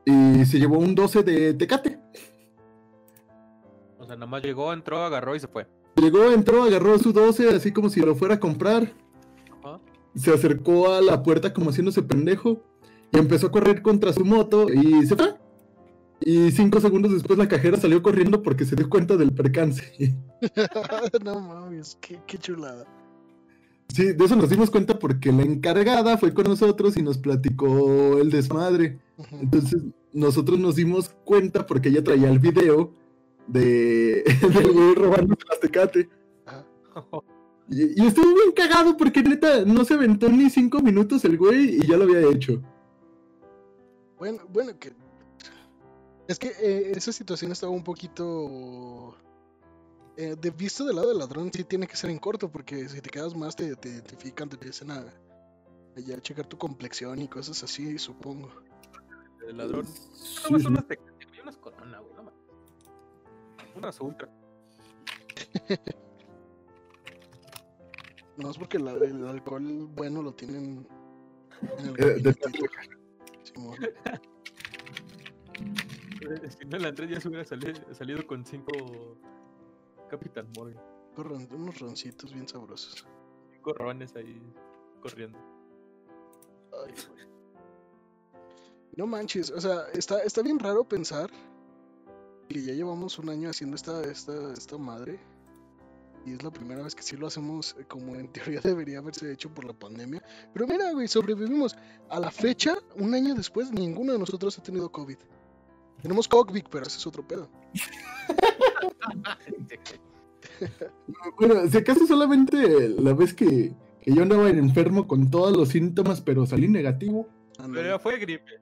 y se llevó un 12 de Tecate. O sea, nada más llegó, entró, agarró y se fue. Llegó, entró, agarró su 12 así como si lo fuera a comprar, se acercó a la puerta como haciéndose pendejo y empezó a correr contra su moto y se fue. Y cinco segundos después la cajera salió corriendo porque se dio cuenta del percance. no mames, qué, qué chulada. Sí, de eso nos dimos cuenta porque la encargada fue con nosotros y nos platicó el desmadre. Entonces nosotros nos dimos cuenta porque ella traía el video de del güey robando las tecate. Y, y estuvo bien cagado porque neta no se aventó ni cinco minutos el güey y ya lo había hecho. Bueno, bueno, que. Es que eh, esa situación estaba un poquito. Eh, de visto del lado del ladrón, sí tiene que ser en corto, porque si te quedas más, te, te identifican, te empiezan a, a ya checar tu complexión y cosas así, supongo. El ladrón. Sí, No, son unas güey, unas corona, güey, no. Unas ultra. No es porque la- el alcohol bueno lo tienen en el Eh. Eh, Si no, el Andrés ya se hubiera salido, salido con cinco Capitán Morgan. Corran- unos roncitos bien sabrosos. Cinco rones ahí corriendo. Ay, güey. No manches, o sea, está, está bien raro pensar que ya llevamos un año haciendo esta, esta, esta madre. Y es la primera vez que sí lo hacemos como en teoría debería haberse hecho por la pandemia. Pero mira, güey, sobrevivimos. A la fecha, un año después, ninguno de nosotros ha tenido COVID. Tenemos COVID, pero ese es otro pedo. Bueno, si acaso solamente la vez que, que yo andaba enfermo con todos los síntomas, pero salí negativo. Pero fue gripe.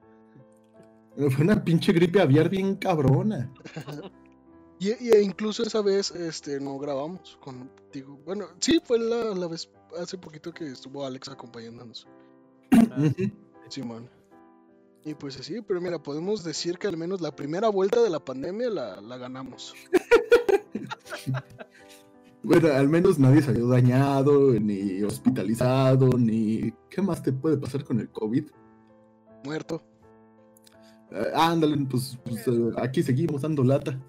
Fue una pinche gripe aviar bien cabrona. Y, y- e incluso esa vez este, no grabamos contigo. Bueno, sí, fue la, la vez hace poquito que estuvo Alex acompañándonos. Simón. Y pues así, pero mira, podemos decir que al menos la primera vuelta de la pandemia la, la ganamos. Bueno, al menos nadie salió dañado, ni hospitalizado, ni... ¿Qué más te puede pasar con el COVID? Muerto. Eh, ándale, pues, pues, eh, aquí seguimos dando lata.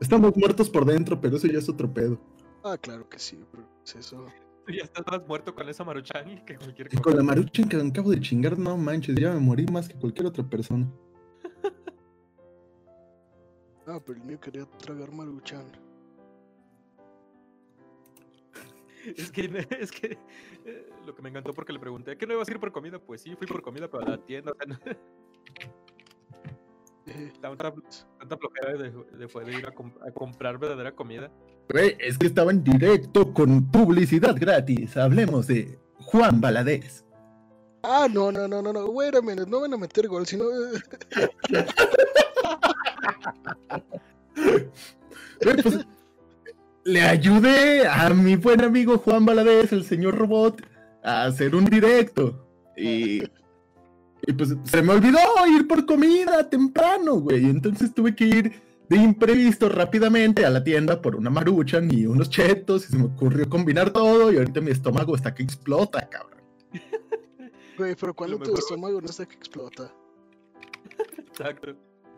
Estamos muertos por dentro, pero eso ya es otro pedo. Ah, claro que sí, pero pues eso. Tú ya estás más muerto con esa maruchan que cualquier Y cosa. con la maruchan que me acabo de chingar, no manches, ya me morí más que cualquier otra persona. Ah, pero el mío quería tragar maruchan. Es que, es que eh, lo que me encantó porque le pregunté, ¿qué no ibas a ir por comida? Pues sí, fui por comida, pero a la tienda. O sea, no- Eh, tanta, tanta flojera de, de poder ir a, com- a comprar verdadera comida. Güey, es que estaba en directo con publicidad gratis. Hablemos de Juan Valadez. Ah, no, no, no, no, no, wait a minute, no van a meter gol, sino... Pues, le ayudé a mi buen amigo Juan Valadez, el señor robot, a hacer un directo. Y, y pues se me olvidó ir por comida temprano, güey. Entonces tuve que ir de imprevisto rápidamente a la tienda por una maruchan y unos chetos. Y se me ocurrió combinar todo. Y ahorita mi estómago está que explota, cabrón. Güey, pero cuando tu estómago no está que explota. Exacto.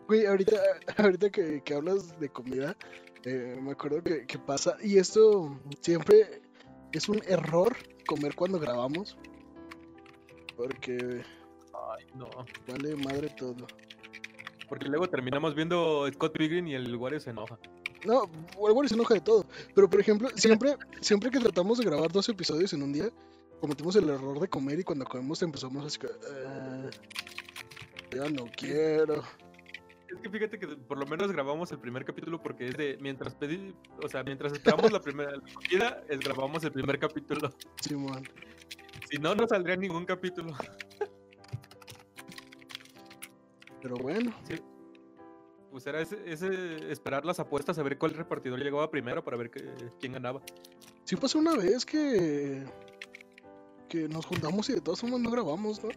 Güey, ahorita, ahorita que, que hablas de comida, eh, me acuerdo que, que pasa, y esto siempre es un error comer cuando grabamos, porque Ay, no. vale madre todo. Porque luego terminamos viendo Scott Pilgrim y el Wario se enoja. No, Walmart se enoja de todo, pero por ejemplo, siempre, siempre que tratamos de grabar dos episodios en un día, cometimos el error de comer y cuando comemos empezamos así que... "Ah, ya no quiero. Es que fíjate que por lo menos grabamos el primer capítulo porque es de mientras pedí, o sea, mientras esperamos la primera la comida, es grabamos el primer capítulo. Simón. Si no, no saldría ningún capítulo. Pero bueno, Pues era ese, ese esperar las apuestas a ver cuál repartidor llegaba primero para ver que- quién ganaba. sí pasó una vez que. que nos juntamos y de todas formas no grabamos, ¿no?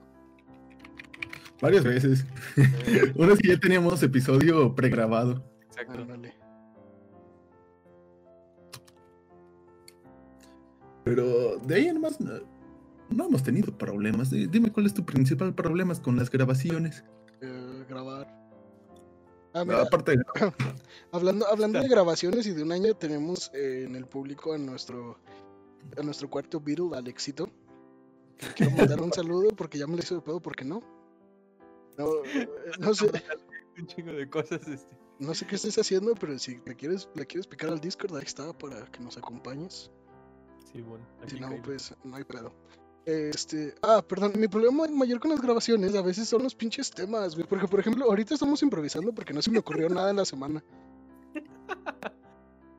Varias veces. Una sí ya teníamos episodio pregrabado. Exacto. Ándale. Pero de ahí en más no, no hemos tenido problemas. Di- Dime cuál es tu principal problema con las grabaciones. Eh, grabar. Ah, mira, Aparte, hablando, hablando de grabaciones y de un año, tenemos eh, en el público a nuestro, a nuestro cuarto Beatle, Alexito. Le Quiero mandar un saludo porque ya me lo hizo de pedo, porque no. No, no sé, Un chingo de cosas, este. no sé qué estés haciendo, pero si le quieres, le quieres picar al Discord, ahí está para que nos acompañes. Sí, bueno. Si no, pues no hay pedo. Este, ah, perdón, mi problema mayor con las grabaciones a veces son los pinches temas, güey. Porque, por ejemplo, ahorita estamos improvisando porque no se me ocurrió nada en la semana.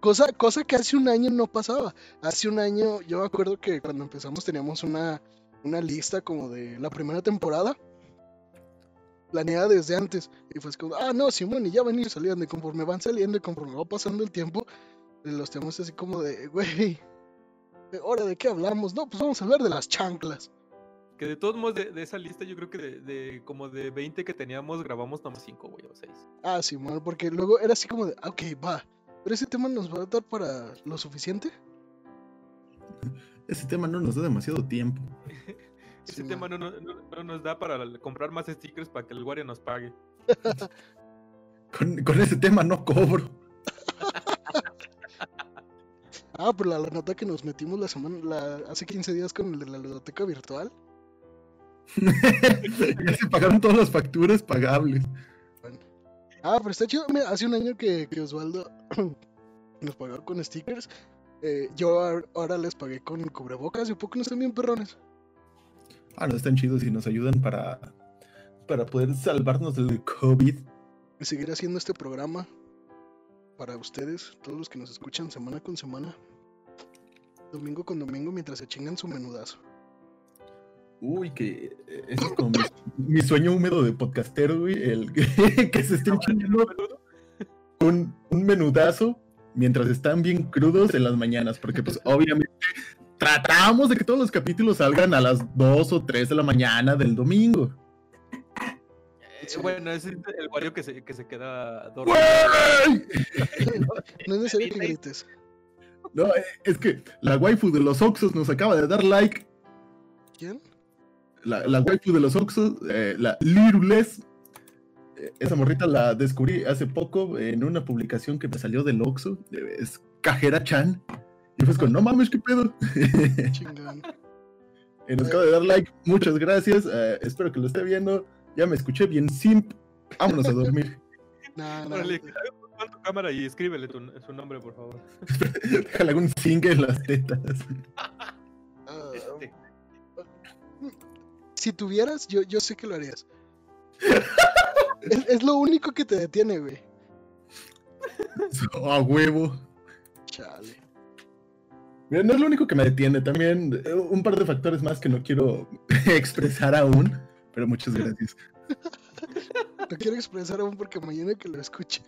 Cosa, cosa que hace un año no pasaba. Hace un año, yo me acuerdo que cuando empezamos teníamos una, una lista como de la primera temporada. Planeada desde antes. Y fue como, ah, no, Simón, y ya van a ir saliendo. Y conforme van saliendo y conforme va pasando el tiempo, los tenemos así como de, güey, ¿Ahora de qué hablamos? No, pues vamos a hablar de las chanclas. Que de todos modos, de, de esa lista, yo creo que de, de como de 20 que teníamos, grabamos nomás 5, güey, o 6. Ah, sí, bueno, porque luego era así como de, ah, ok, va. Pero ese tema nos va a dar para lo suficiente. ese tema no nos da demasiado tiempo. Ese Sí, tema no, no- no- no nos da para comprar más stickers para que el guardia nos pague. Con, con ese tema no cobro. Ah, pero la, la nota que nos metimos la semana, la, hace 15 días con el de la ludoteca virtual. ya se pagaron todas las facturas pagables. Ah, pero está chido. Mira, hace un año que, que Osvaldo nos pagó con stickers. Eh, yo ahor- ahora les pagué con cubrebocas y un poco no están bien perrones. Ah, no, están chidos y nos ayudan para, para poder salvarnos del COVID. Y seguir haciendo este programa para ustedes, todos los que nos escuchan semana con semana. Domingo con domingo mientras se chingan su menudazo. Uy, que eh, ese es como mi, mi sueño húmedo de podcastero, güey. El que, que se estén chingando un, un menudazo mientras están bien crudos en las mañanas, porque pues obviamente tratamos de que todos los capítulos salgan a las 2 o 3 de la mañana del domingo. Eh. Bueno, es el guario que se, que se queda dormido. No es necesario que grites. No, eh, es que la waifu de los Oxos nos acaba de dar like. ¿Quién? La, la waifu de los Oxos, eh, la Lirules. eh, Esa morrita la descubrí hace poco en una publicación que me salió del Oxxo. eh, Es Cajera Chan. Y pues con, no mames, qué pedo. Chingón. Y nos acaba de dar like. Muchas gracias. eh, espero que lo esté viendo. Ya me escuché bien simp. Vámonos a dormir. Nah, Órale, pon tu cámara y escríbele tu, su nombre, por favor. Déjale un singue en las tetas. Este, si tuvieras, yo, yo sé que lo harías. es, es lo único que te detiene, güey. A huevo. Chale. Mira, no es lo único que me detiene. También eh, un par de factores más que no quiero expresar aún. Pero muchas gracias. No quiero expresar aún porque mañana que lo escuche.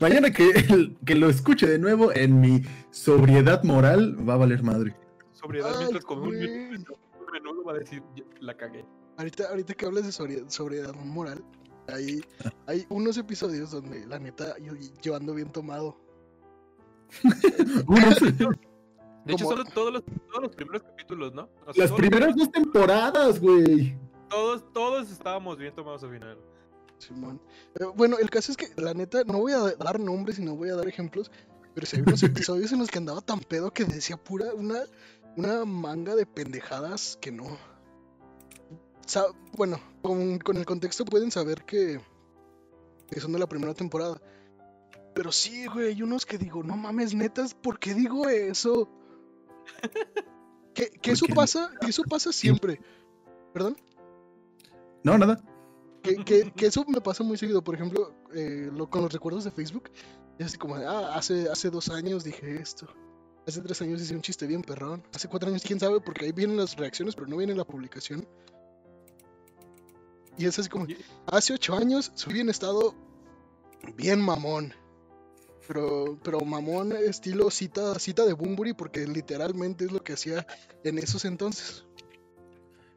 Mañana que, que lo escuche de nuevo en mi sobriedad moral va a valer madre. sobriedad Ay, mientras come un menudo, va a decir, "Ya, la cagué. Ahorita, ahorita que hablas de sobri- sobriedad moral, hay, hay unos episodios donde la neta yo, yo ando bien tomado. De hecho, son todos los, todos los primeros capítulos, ¿no? O sea, las los primeras dos temporadas, güey. Todos, todos estábamos bien tomados al final. Simón. Eh, bueno, el caso es que la neta no voy a dar nombres y no voy a dar ejemplos, pero si hay unos episodios en los que andaba tan pedo que decía pura una, una manga de pendejadas que no. Sa- bueno, con, con el contexto pueden saber que, que son de la primera temporada. Pero sí, güey, hay unos que digo, no mames, netas, ¿por qué digo eso? Que, que eso pasa, que eso pasa siempre. ¿Perdón? No, nada. Que, que, que eso me pasa muy seguido, por ejemplo, eh, lo, con los recuerdos de Facebook. Es así como, ah, hace, hace dos años dije esto. Hace tres años hice un chiste bien perrón. Hace cuatro años, quién sabe, porque ahí vienen las reacciones, pero no viene la publicación. Y es así como, hace ocho años subí un estado bien mamón. Pero, pero mamón estilo cita, cita de Bumburi, porque literalmente es lo que hacía en esos entonces.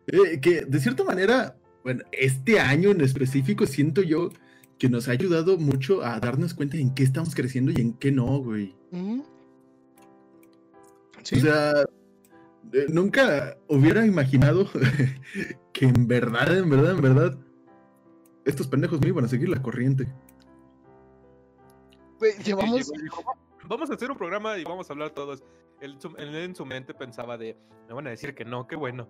Eh, que de cierta manera, bueno, este año en específico siento yo que nos ha ayudado mucho a darnos cuenta en qué estamos creciendo y en qué no, güey. Sí, O sea, eh, nunca hubiera imaginado que en verdad, en verdad, en verdad, estos pendejos me iban a seguir la corriente. Güey, Y llevamos... llegó y dijo, "Va- Vamos a hacer un programa y vamos a hablar todos. Él, en su- él en su mente pensaba de, me van a decir que no, qué bueno.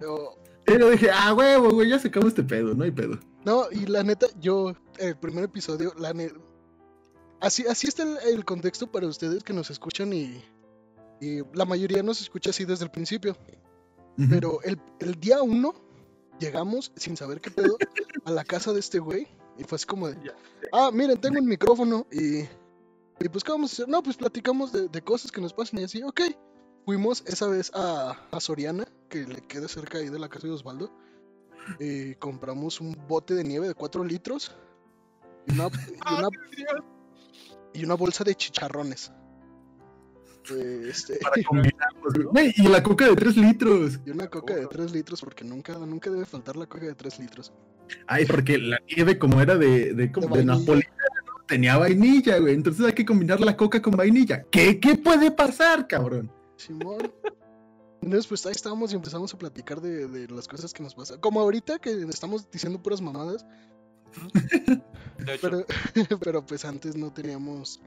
yo- Y yo dije, ah, huevo, güey, ya se acabó este pedo, no hay pedo. No, y la neta, yo, el primer episodio, la ne- así, así está el, el contexto para ustedes que nos escuchan y, y la mayoría nos escucha así desde el principio. Pero el, el día uno llegamos sin saber qué pedo a la casa de este güey y fue así como de, ah, miren, tengo un micrófono y, y pues, ¿qué vamos a hacer? No, pues platicamos de, de cosas que nos pasan y así, ok. Fuimos esa vez a, a Soriana, que le queda cerca ahí de la casa de Osvaldo. y compramos un bote de nieve de 4 litros y una, y ¡Ah, una, y una bolsa de chicharrones. Este, Para combinarlos, güey. Güey, y la coca de 3 litros. y una coca de 3 litros, porque nunca, nunca debe faltar la coca de 3 litros. Ay, porque la nieve, como era de, de, como De de napolitana, ¿no? tenía vainilla, güey. Entonces hay que combinar la coca con vainilla. ¿Qué, qué puede pasar, cabrón? Simón. Entonces, pues ahí estábamos y empezamos a platicar de, de las cosas que nos pasan. Como ahorita que estamos diciendo puras mamadas, De hecho, pero, pero pues antes no teníamos,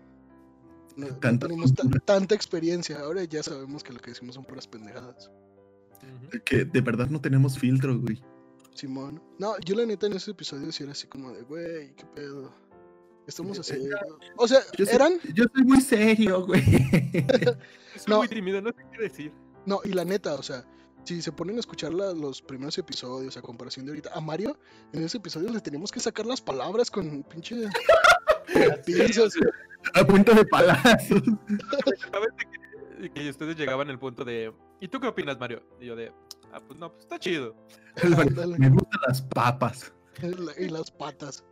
no, no Tanta experiencia. Ahora ya sabemos que lo que decimos son puras pendejadas. Que de verdad no tenemos filtro, güey. Simón. No, yo la neta en ese episodio sí era así como de, güey, qué pedo. ¿Qué estamos Eh, haciendo? O sea, Yo soy- eran, Yo soy muy serio, güey. Soy No. muy tímido, no sé qué decir. no, y la neta, o sea, si se ponen a escuchar la- los primeros episodios a comparación de ahorita, a Mario, en ese episodio le teníamos que sacar las palabras con pinche pinzas. A punta de palazos. ¿Sabes de que, que ustedes llegaban al punto de, ¿y tú qué opinas, Mario? Y yo de, ah, pues no, pues está chido. Me gustan las papas. Y las patas.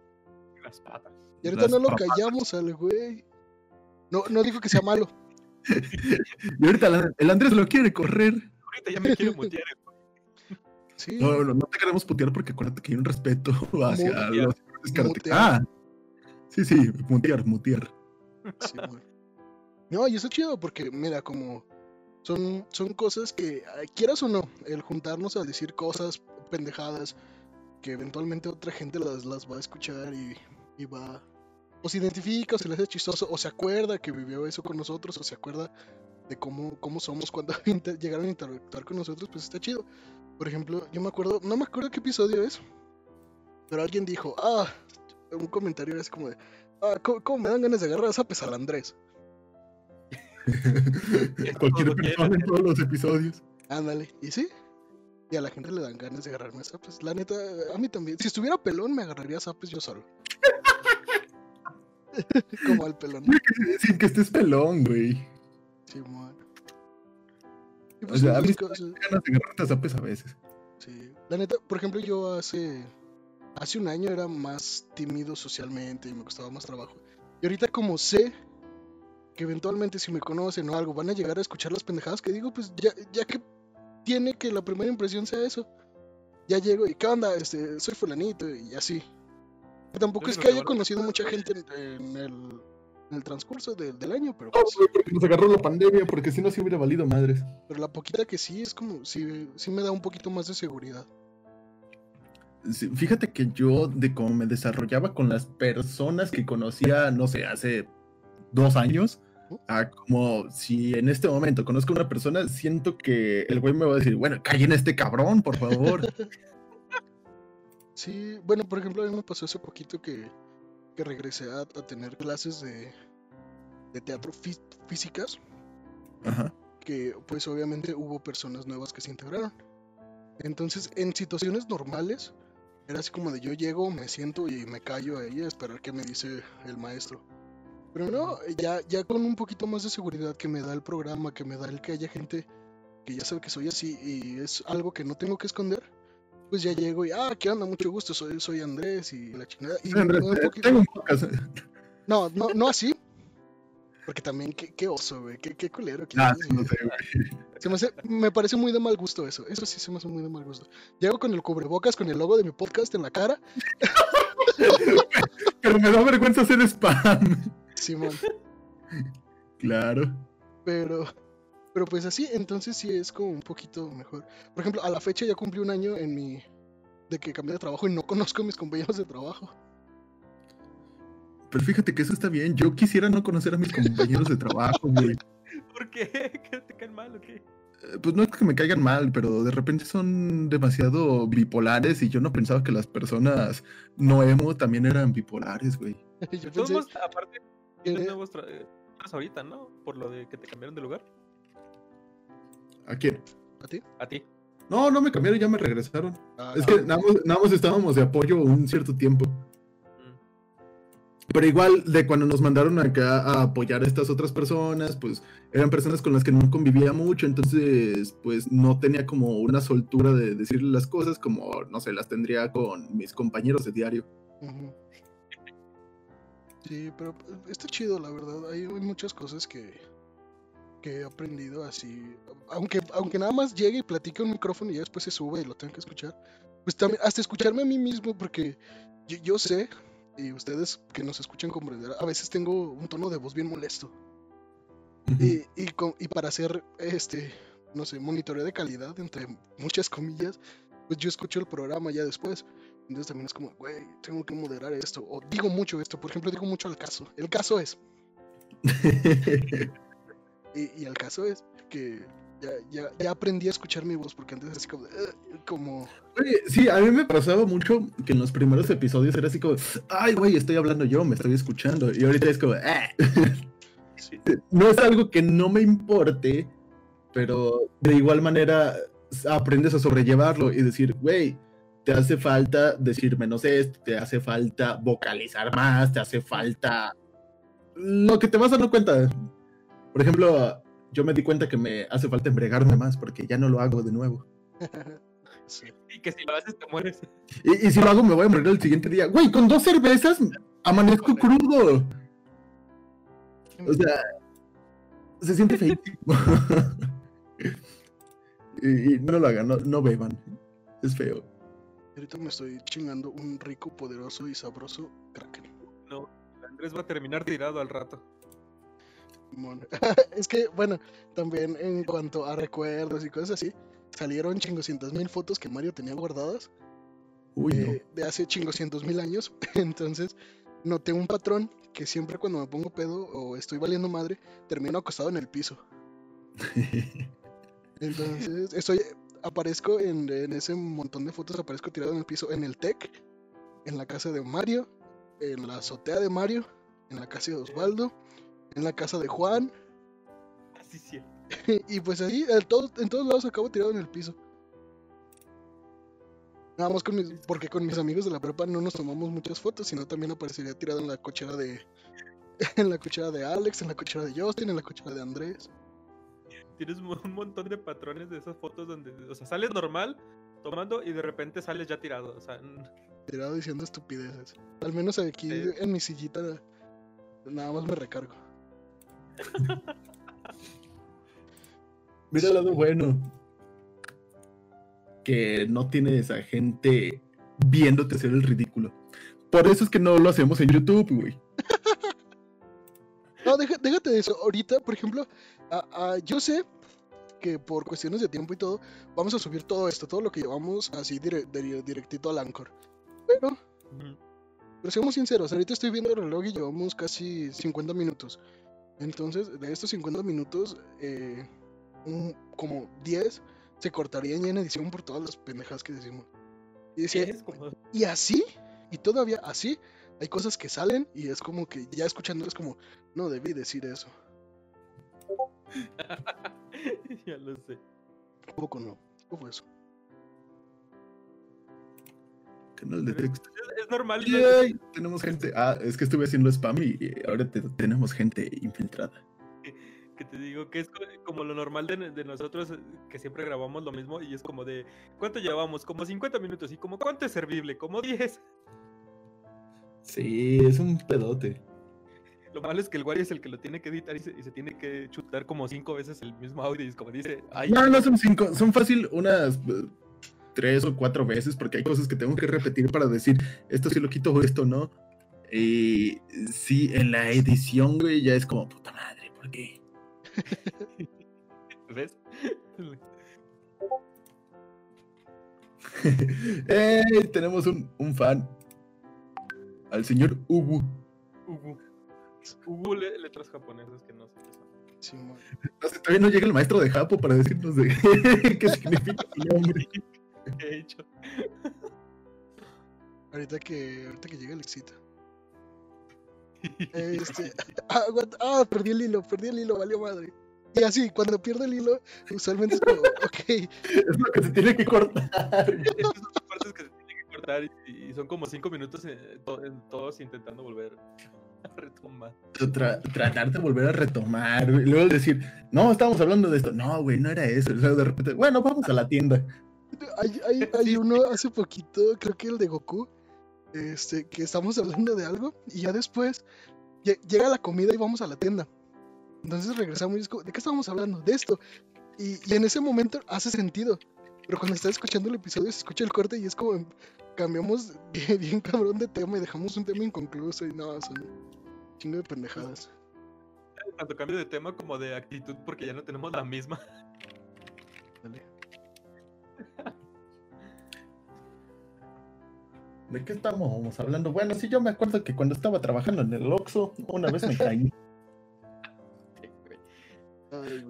Las patas. Y ahorita Las no lo papas. callamos al güey. No, no dijo que sea malo. Y ahorita la- el Andrés lo quiere correr. Ahorita ya me quiero mutear. Sí. No, no, no te queremos putear porque acuérdate que hay un respeto hacia Mutear. los. Mutear. Ah, sí, sí, mutear, mutear. Sí. No, y eso es chido porque, mira, como son, son cosas que, ah, quieras o no, el juntarnos a decir cosas pendejadas que eventualmente otra gente las, las va a escuchar y, y va. O se identifica, o se le hace chistoso, o se acuerda que vivió eso con nosotros, o se acuerda de cómo, cómo somos cuando llegaron a interactuar con nosotros, pues está chido. Por ejemplo, yo me acuerdo, no me acuerdo qué episodio es, pero alguien dijo, ah, un comentario así como de, ah, ¿cómo, cómo me dan ganas de agarrar a zapes al Andrés? Cualquier persona en todos los episodios. Ándale, ¿y sí? Y a la gente le dan ganas de agarrarme a zapes. La neta, a mí también. Si estuviera pelón, me agarraría a zapes yo solo. Como al pelón. Sin que estés pelón, güey. Simón. Y O pues sea, son a mí esas sí me dan ganas de agarrarte a zapes a veces. sí. La neta, por ejemplo, yo hace. Hace un año era más tímido socialmente y me costaba más trabajo. Y ahorita, como sé que eventualmente, si me conocen o algo, van a llegar a escuchar las pendejadas que digo, pues ya, ya que tiene que la primera impresión sea eso. Ya llego y, ¿qué onda? Este, soy fulanito y así. Que tampoco es que haya conocido mucha gente en, en el, en el transcurso del- del año, pero No, pues, porque nos agarró la pandemia, porque si no se hubiera valido madres. pero la poquita que sí es como, sí, sí me da un poquito más de seguridad. Fíjate que yo, de cómo me desarrollaba con las personas que conocía, no sé, hace dos años, a como si en este momento conozco a una persona, siento que el güey me va a decir, bueno, callen a este cabrón, por favor. Sí, bueno, por ejemplo, a mí me pasó hace poquito que, que regresé a, a tener clases de, de teatro fí- físicas, Ajá. que pues obviamente hubo personas nuevas que se integraron. Entonces, en situaciones normales, Era así como de yo llego, me siento y me callo ahí a esperar que me dice el maestro. Pero no, ya, ya con un poquito más de seguridad que me da el programa, que me da el que haya gente que ya sabe que soy así y es algo que no tengo que esconder, pues ya llego y, ah, ¿qué onda? Mucho gusto, soy, soy Andrés y la chingada. Y Andrés, me da un poquito- tengo un podcast. No, no, no así. Porque también, qué, qué oso, güey, qué, qué culero. que Ah, sí, no sé. Se me, hace- me parece muy de mal gusto eso. Eso sí se me hace muy de mal gusto. Llego con el cubrebocas, con el logo de mi podcast en la cara. Pero me da vergüenza hacer spam. Simón. Claro. Pero, pero pues así, entonces sí es como un poquito mejor. Por ejemplo, a la fecha ya cumplí un año en mi. de que cambié de trabajo y no conozco a mis compañeros de trabajo. Pero fíjate que eso está bien. Yo quisiera no conocer a mis compañeros de trabajo, güey. ¿Por qué? ¿Que te caen mal o qué? Eh, Pues no es que me caigan mal, pero de repente son demasiado bipolares y yo no pensaba que las personas no emo también eran bipolares, güey. Yo todos aparte, tienes nuevos tra- eh, ahorita, ¿no? Por lo de que te cambiaron de lugar. ¿A quién? ¿A ti? A ti. No, no me cambiaron, ya me regresaron. Ah, Es que nada más, nada más estábamos de apoyo un cierto tiempo. Pero igual de cuando nos mandaron acá a apoyar a estas otras personas, pues eran personas con las que no convivía mucho, entonces pues no tenía como una soltura de decirle las cosas como, no sé, las tendría con mis compañeros de diario. Sí, pero está chido, la verdad. Hay, hay muchas cosas que, que he aprendido así. Aunque, aunque nada más llegue y platique un micrófono y ya después se sube y lo tengo que escuchar. Pues también, hasta escucharme a mí mismo, porque yo, yo sé, y ustedes que nos escuchan comprender, a veces tengo un tono de voz bien molesto. Y, y, con- y para hacer este, no sé, monitoreo de calidad, entre muchas comillas, pues yo escucho el programa ya después. Entonces también es como, güey, tengo que moderar esto. O digo mucho esto, por ejemplo, digo mucho al caso. El caso es, y, y el caso es que ya, ya, ya aprendí a escuchar mi voz, porque antes así como, "Ugh", como, Oye, sí, a mí me pasaba mucho que en los primeros episodios era así como, ay, güey, estoy hablando yo, me estoy escuchando. Y ahorita es como, "Ah". sí, no es algo que no me importe, pero de igual manera aprendes a sobrellevarlo y decir, güey, te hace falta decir menos esto, te hace falta vocalizar más, te hace falta lo que te vas dando cuenta. Por ejemplo, yo me di cuenta que me hace falta embregarme más porque ya no lo hago de nuevo. sí. Y que si lo haces te mueres. Y, y si lo hago me voy a morir el siguiente día. Güey, con dos cervezas amanezco crudo. O sea, se siente feísimo. y, y no lo hagan, no, no beban. Es feo. Ahorita me estoy chingando un rico, poderoso y sabroso Kraken. No, Andrés va a terminar tirado al rato. Es que, bueno, también en cuanto a recuerdos y cosas así, salieron chingoscientas mil fotos que Mario tenía guardadas Uy, no. eh, de hace chingoscientos mil años. Entonces, noté un patrón que siempre cuando me pongo pedo o estoy valiendo madre, termino acostado en el piso. Entonces, estoy, aparezco en, en ese montón de fotos, aparezco tirado en el piso, en el TEC, en la casa de Mario, en la azotea de Mario, en la casa de Osvaldo, en la casa de Juan, Así sí. y pues ahí, en todos, en todos lados acabo tirado en el piso. Nada más con mis, porque con mis amigos de la prepa no nos tomamos muchas fotos, sino también aparecería tirado en la cochera de, en la cochera de Alex, en la cochera de Justin, en la cochera de Andrés. Tienes un montón de patrones de esas fotos donde, o sea, sales normal tomando y de repente sales ya tirado. O sea, tirado diciendo estupideces. Al menos aquí Sí. en mi sillita nada más me recargo. Mira el lado bueno. Que no tienes a gente viéndote hacer el ridículo. Por eso es que no lo hacemos en YouTube, güey. No, deja- déjate de eso. Ahorita, por ejemplo, a- a- yo sé que por cuestiones de tiempo y todo, vamos a subir todo esto, todo lo que llevamos así dire- dire- directito al Anchor. Pero, pero seamos sinceros, ahorita estoy viendo el reloj y llevamos casi 50 minutos. Entonces, de estos 50 minutos, eh, un- como 10 se cortarían ya en edición por todas las pendejadas que decimos. Y decía, y así, y todavía así, hay cosas que salen y es como que ya escuchando es como, no debí decir eso. ya lo sé. Un poco no. ¿Cómo fue eso? Canal de texto. Es, es normal. Yay, tenemos gente. Ah, es que estuve haciendo spam y ahora te- tenemos gente infiltrada. que te digo que es co- como lo normal de, de nosotros eh, que siempre grabamos lo mismo y es como de ¿cuánto llevamos? Como 50 minutos y como ¿cuánto es servible? Como 10. Sí, es un pedote. Lo malo es que el Wario es el que lo tiene que editar y se, y se tiene que chutar como cinco veces el mismo audio y es como dice, ay, No, no son cinco, son fácil unas eh, tres o cuatro veces porque hay cosas que tengo que repetir para decir esto sí lo quito o esto no. Y sí, en la edición, güey, ya es como puta madre, ¿por qué? ¿ves? ¡Eh! Tenemos un, un fan. Al señor Ubu. Ubu. Ubu le- letras japonesas que no sé qué son. No sé, todavía no llega el maestro de Japo para decirnos de qué significa su nombre. ¿Qué he hecho? Ahorita que, ahorita que llegue el excita. Este, ah, ah, perdí el hilo, perdí el hilo, valió madre. Y así, cuando pierdo el hilo, usualmente es como, ok, Es lo que se tiene que cortar. Esas partes que se tienen que cortar y, y son como cinco minutos to- en todos intentando volver a retomar. Tra- tratar de volver a retomar. Luego decir, no, estábamos hablando de esto. No, güey, no era eso. De repente, bueno, vamos a la tienda. Hay, hay, hay uno hace poquito, creo que el de Goku, este, que estamos hablando de algo, y ya después lle- llega la comida y vamos a la tienda. Entonces regresamos y es como, ¿de qué estábamos hablando? De esto. Y, y en ese momento hace sentido. Pero cuando estás escuchando el episodio se escucha el corte y es como cambiamos bien, bien cabrón de tema y dejamos un tema inconcluso y no, son chingo de pendejadas. Tanto cambio de tema como de actitud porque ya no tenemos la misma. Dale. ¿De qué estamos hablando? Bueno, sí, yo me acuerdo que cuando estaba trabajando en el Oxxo, una vez me caí.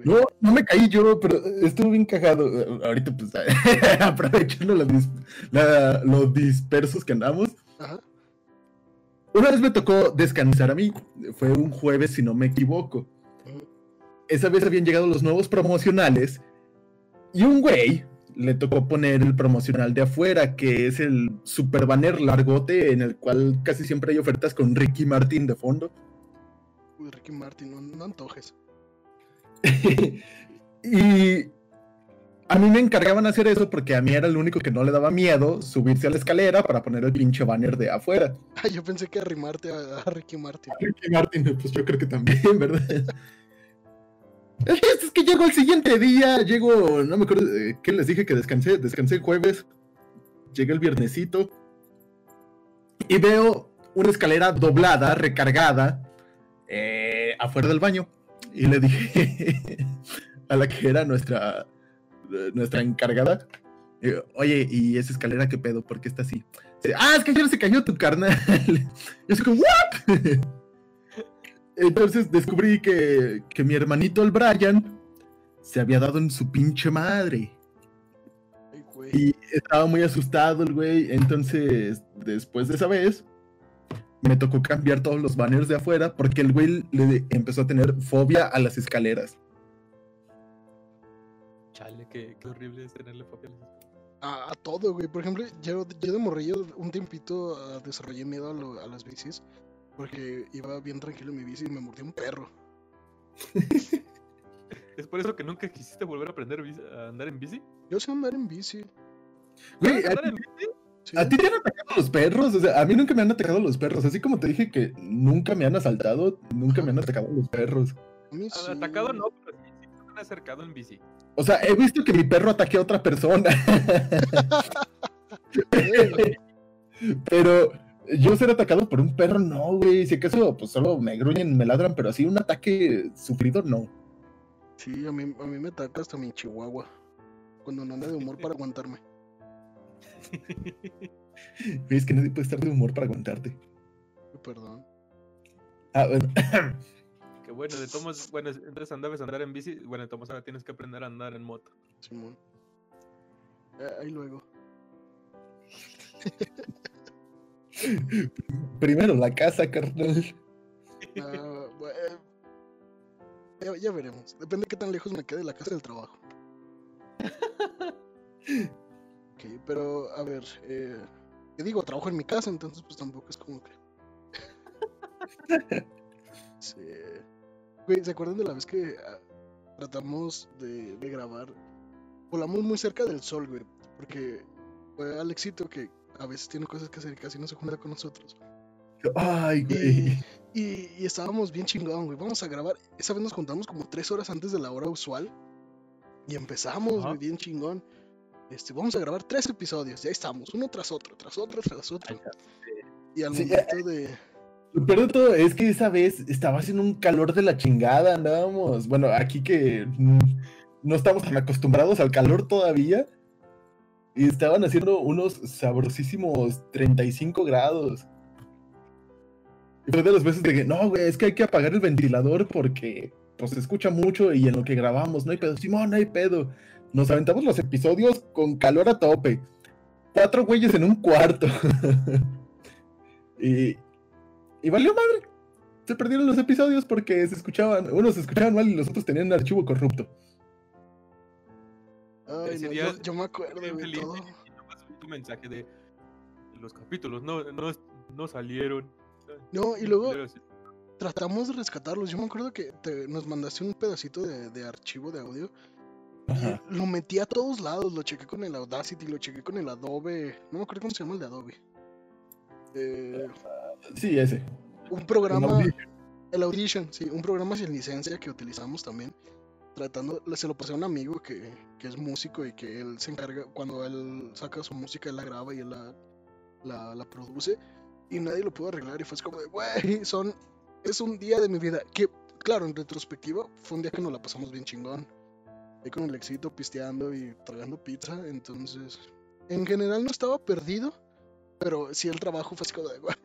No, no me caí yo, pero estuve bien cagado. Ahorita, pues, aprovechando los, dis- la- los dispersos que andamos. Ajá. Una vez me tocó descansar a mí. Fue un jueves, si no me equivoco. Esa vez habían llegado los nuevos promocionales. Y un güey le tocó poner el promocional de afuera, que es el super banner largote en el cual casi siempre hay ofertas con Ricky Martin de fondo. Uy, Ricky Martin, no, no antojes. y a mí me encargaban hacer eso porque a mí era el único que no le daba miedo subirse a la escalera para poner el pinche banner de afuera. Yo pensé que arrimarte a, a Ricky Martin. Ricky Martin, pues yo creo que también, ¿verdad? Es que llego el siguiente día, llego, no me acuerdo, eh, ¿qué les dije que descansé? Descansé el jueves, llegué el viernesito y veo una escalera doblada, recargada, eh, afuera del baño. Y le dije a la que era nuestra, eh, nuestra encargada, eh, oye, ¿y esa escalera qué pedo? ¿Por qué está así? Ah, es que ayer se cayó tu carnal. Yo soy como, ¿what? Entonces descubrí que, que mi hermanito el Brian se había dado en su pinche madre. Ay, güey. Y estaba muy asustado el güey. Entonces, después de esa vez, me tocó cambiar todos los banners de afuera porque el güey le empezó a tener fobia a las escaleras. Chale, qué, qué horrible es tenerle fobia a las escaleras. A, a todo, güey. Por ejemplo, yo, yo de morrillo un tiempito ah, desarrollé miedo a, lo- a las bicis. Porque iba bien tranquilo en mi bici y me mordió un perro. ¿Es por eso que nunca quisiste volver a aprender a andar en bici? Yo sé andar en bici. Güey, ¿Sabes ¿a, andar en bici? sí. a ti te han atacado los perros? O sea, a mí nunca me han atacado los perros. Así como te dije que nunca me han asaltado, nunca me han atacado los perros. A mí A- sí. Atacado no, pero sí, sí me han acercado en bici. O sea, he visto que mi perro ataque a otra persona. Pero yo ser atacado por un perro, no, güey. Si acaso, pues solo me gruñen, me ladran, pero así un ataque sufrido, no. Sí, a mí, a mí me ataca hasta mi chihuahua. Cuando no anda de humor para aguantarme. Es que nadie puede estar de humor para aguantarte. Perdón. Ah, bueno. Que bueno, de tomos, bueno, entonces andabas a andar en bici, bueno, de tomos ahora tienes que aprender a andar en moto. Simón. Eh, ahí luego. Primero la casa, carnal. Ah, ya, veremos. Depende de qué tan lejos me quede la casa del trabajo. Ok, pero a ver. eh, Que digo, trabajo en mi casa, entonces pues tampoco es como que. sí. Güey, ¿se acuerdan de la vez que ah, tratamos de, de grabar? Volamos muy cerca del sol, güey. Porque fue Alexito que a veces tiene cosas que hacer y casi no se junta con nosotros. Ay, güey. Y, y estábamos bien chingón, güey. Vamos a grabar. Esa vez nos juntamos como tres horas antes de la hora usual. Y empezamos, güey, bien chingón. Este, vamos a grabar tres episodios. Y ahí estamos, uno tras otro, tras otro, tras otro. Y al Sí, momento de. Lo peor de todo es que esa vez estaba haciendo un calor de la chingada, andábamos. Bueno, aquí que mm, no estamos tan acostumbrados al calor todavía. Y estaban haciendo unos sabrosísimos 35 grados. Y fue de las veces de que, no, güey, es que hay que apagar el ventilador porque pues se escucha mucho y en lo que grabamos no hay pedo. Simón, no hay pedo. Nos aventamos los episodios con calor a tope. Cuatro güeyes en un cuarto. y, y valió madre. Se perdieron los episodios porque se escuchaban, unos se escuchaban mal y los otros tenían un archivo corrupto. Ay, Ese no, día yo, yo me acuerdo de feliz, todo. y tu mensaje de los capítulos no, no, no salieron. No, y luego tratamos de rescatarlos. Yo me acuerdo que te- nos mandaste un pedacito de, de archivo de audio. Ajá. Lo metí a todos lados. Lo chequé con el Audacity, lo chequé con el Adobe. No me acuerdo cómo se llama el de Adobe. Eh, Sí, ese. un programa. Audition. El Audition, sí, un programa sin licencia que utilizamos también. Tratando, se lo pasé a un amigo que, que es músico y que él se encarga, cuando él saca su música, él la graba y él la, la, produce. Y nadie lo pudo arreglar y fue como de, güey, son, es un día de mi vida. Que, claro, en retrospectiva, fue un día que nos la pasamos bien chingón. Ahí con el éxito pisteando y tragando pizza. Entonces, en general no estaba perdido, pero sí el trabajo fue así como de, güey.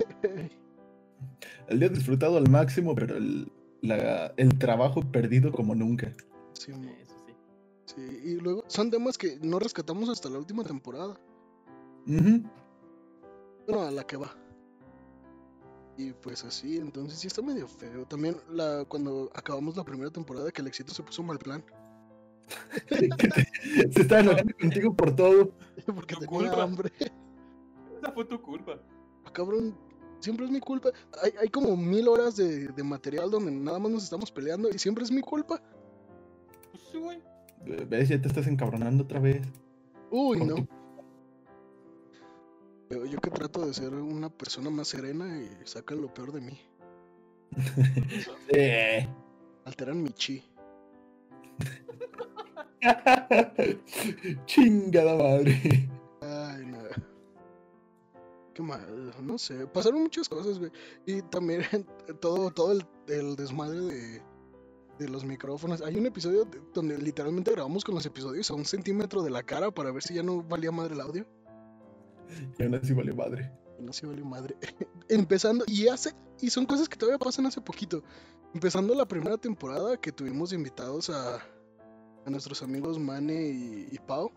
El día disfrutado al máximo, pero el, la- el trabajo perdido como nunca. Sí, eso sí. Sí, y luego son temas que no rescatamos hasta la última temporada. Ujú. Bueno, a la que va. Y pues así, entonces sí está medio feo. También la, cuando acabamos la primera temporada que el éxito se puso mal plan. Se está enojando contigo por todo. Porque Tu tenía culpa. hambre. Esa fue tu culpa. Ah, Cabrón, siempre es mi culpa. Hay, hay como mil horas de, de material donde nada más nos estamos peleando y siempre es mi culpa. Pues sí, güey. ¿Ves? Ya te estás encabronando otra vez. Uy, no. tu- Yo, yo que trato de ser una persona más serena y sacan lo peor de mí. Alteran mi chi. Chingada madre. Ay, no. Qué mal, no sé. Pasaron muchas cosas, güey. Y también todo, todo el, el desmadre de, de los micrófonos. Hay un episodio de- donde literalmente grabamos con los episodios a un centímetro de la cara para ver si ya no valía madre el audio. Y aún así vale madre. No se valió madre. Empezando, y hace, y son cosas que todavía pasan hace poquito. Empezando la primera temporada que tuvimos invitados a, a nuestros amigos Mane y, y Pau.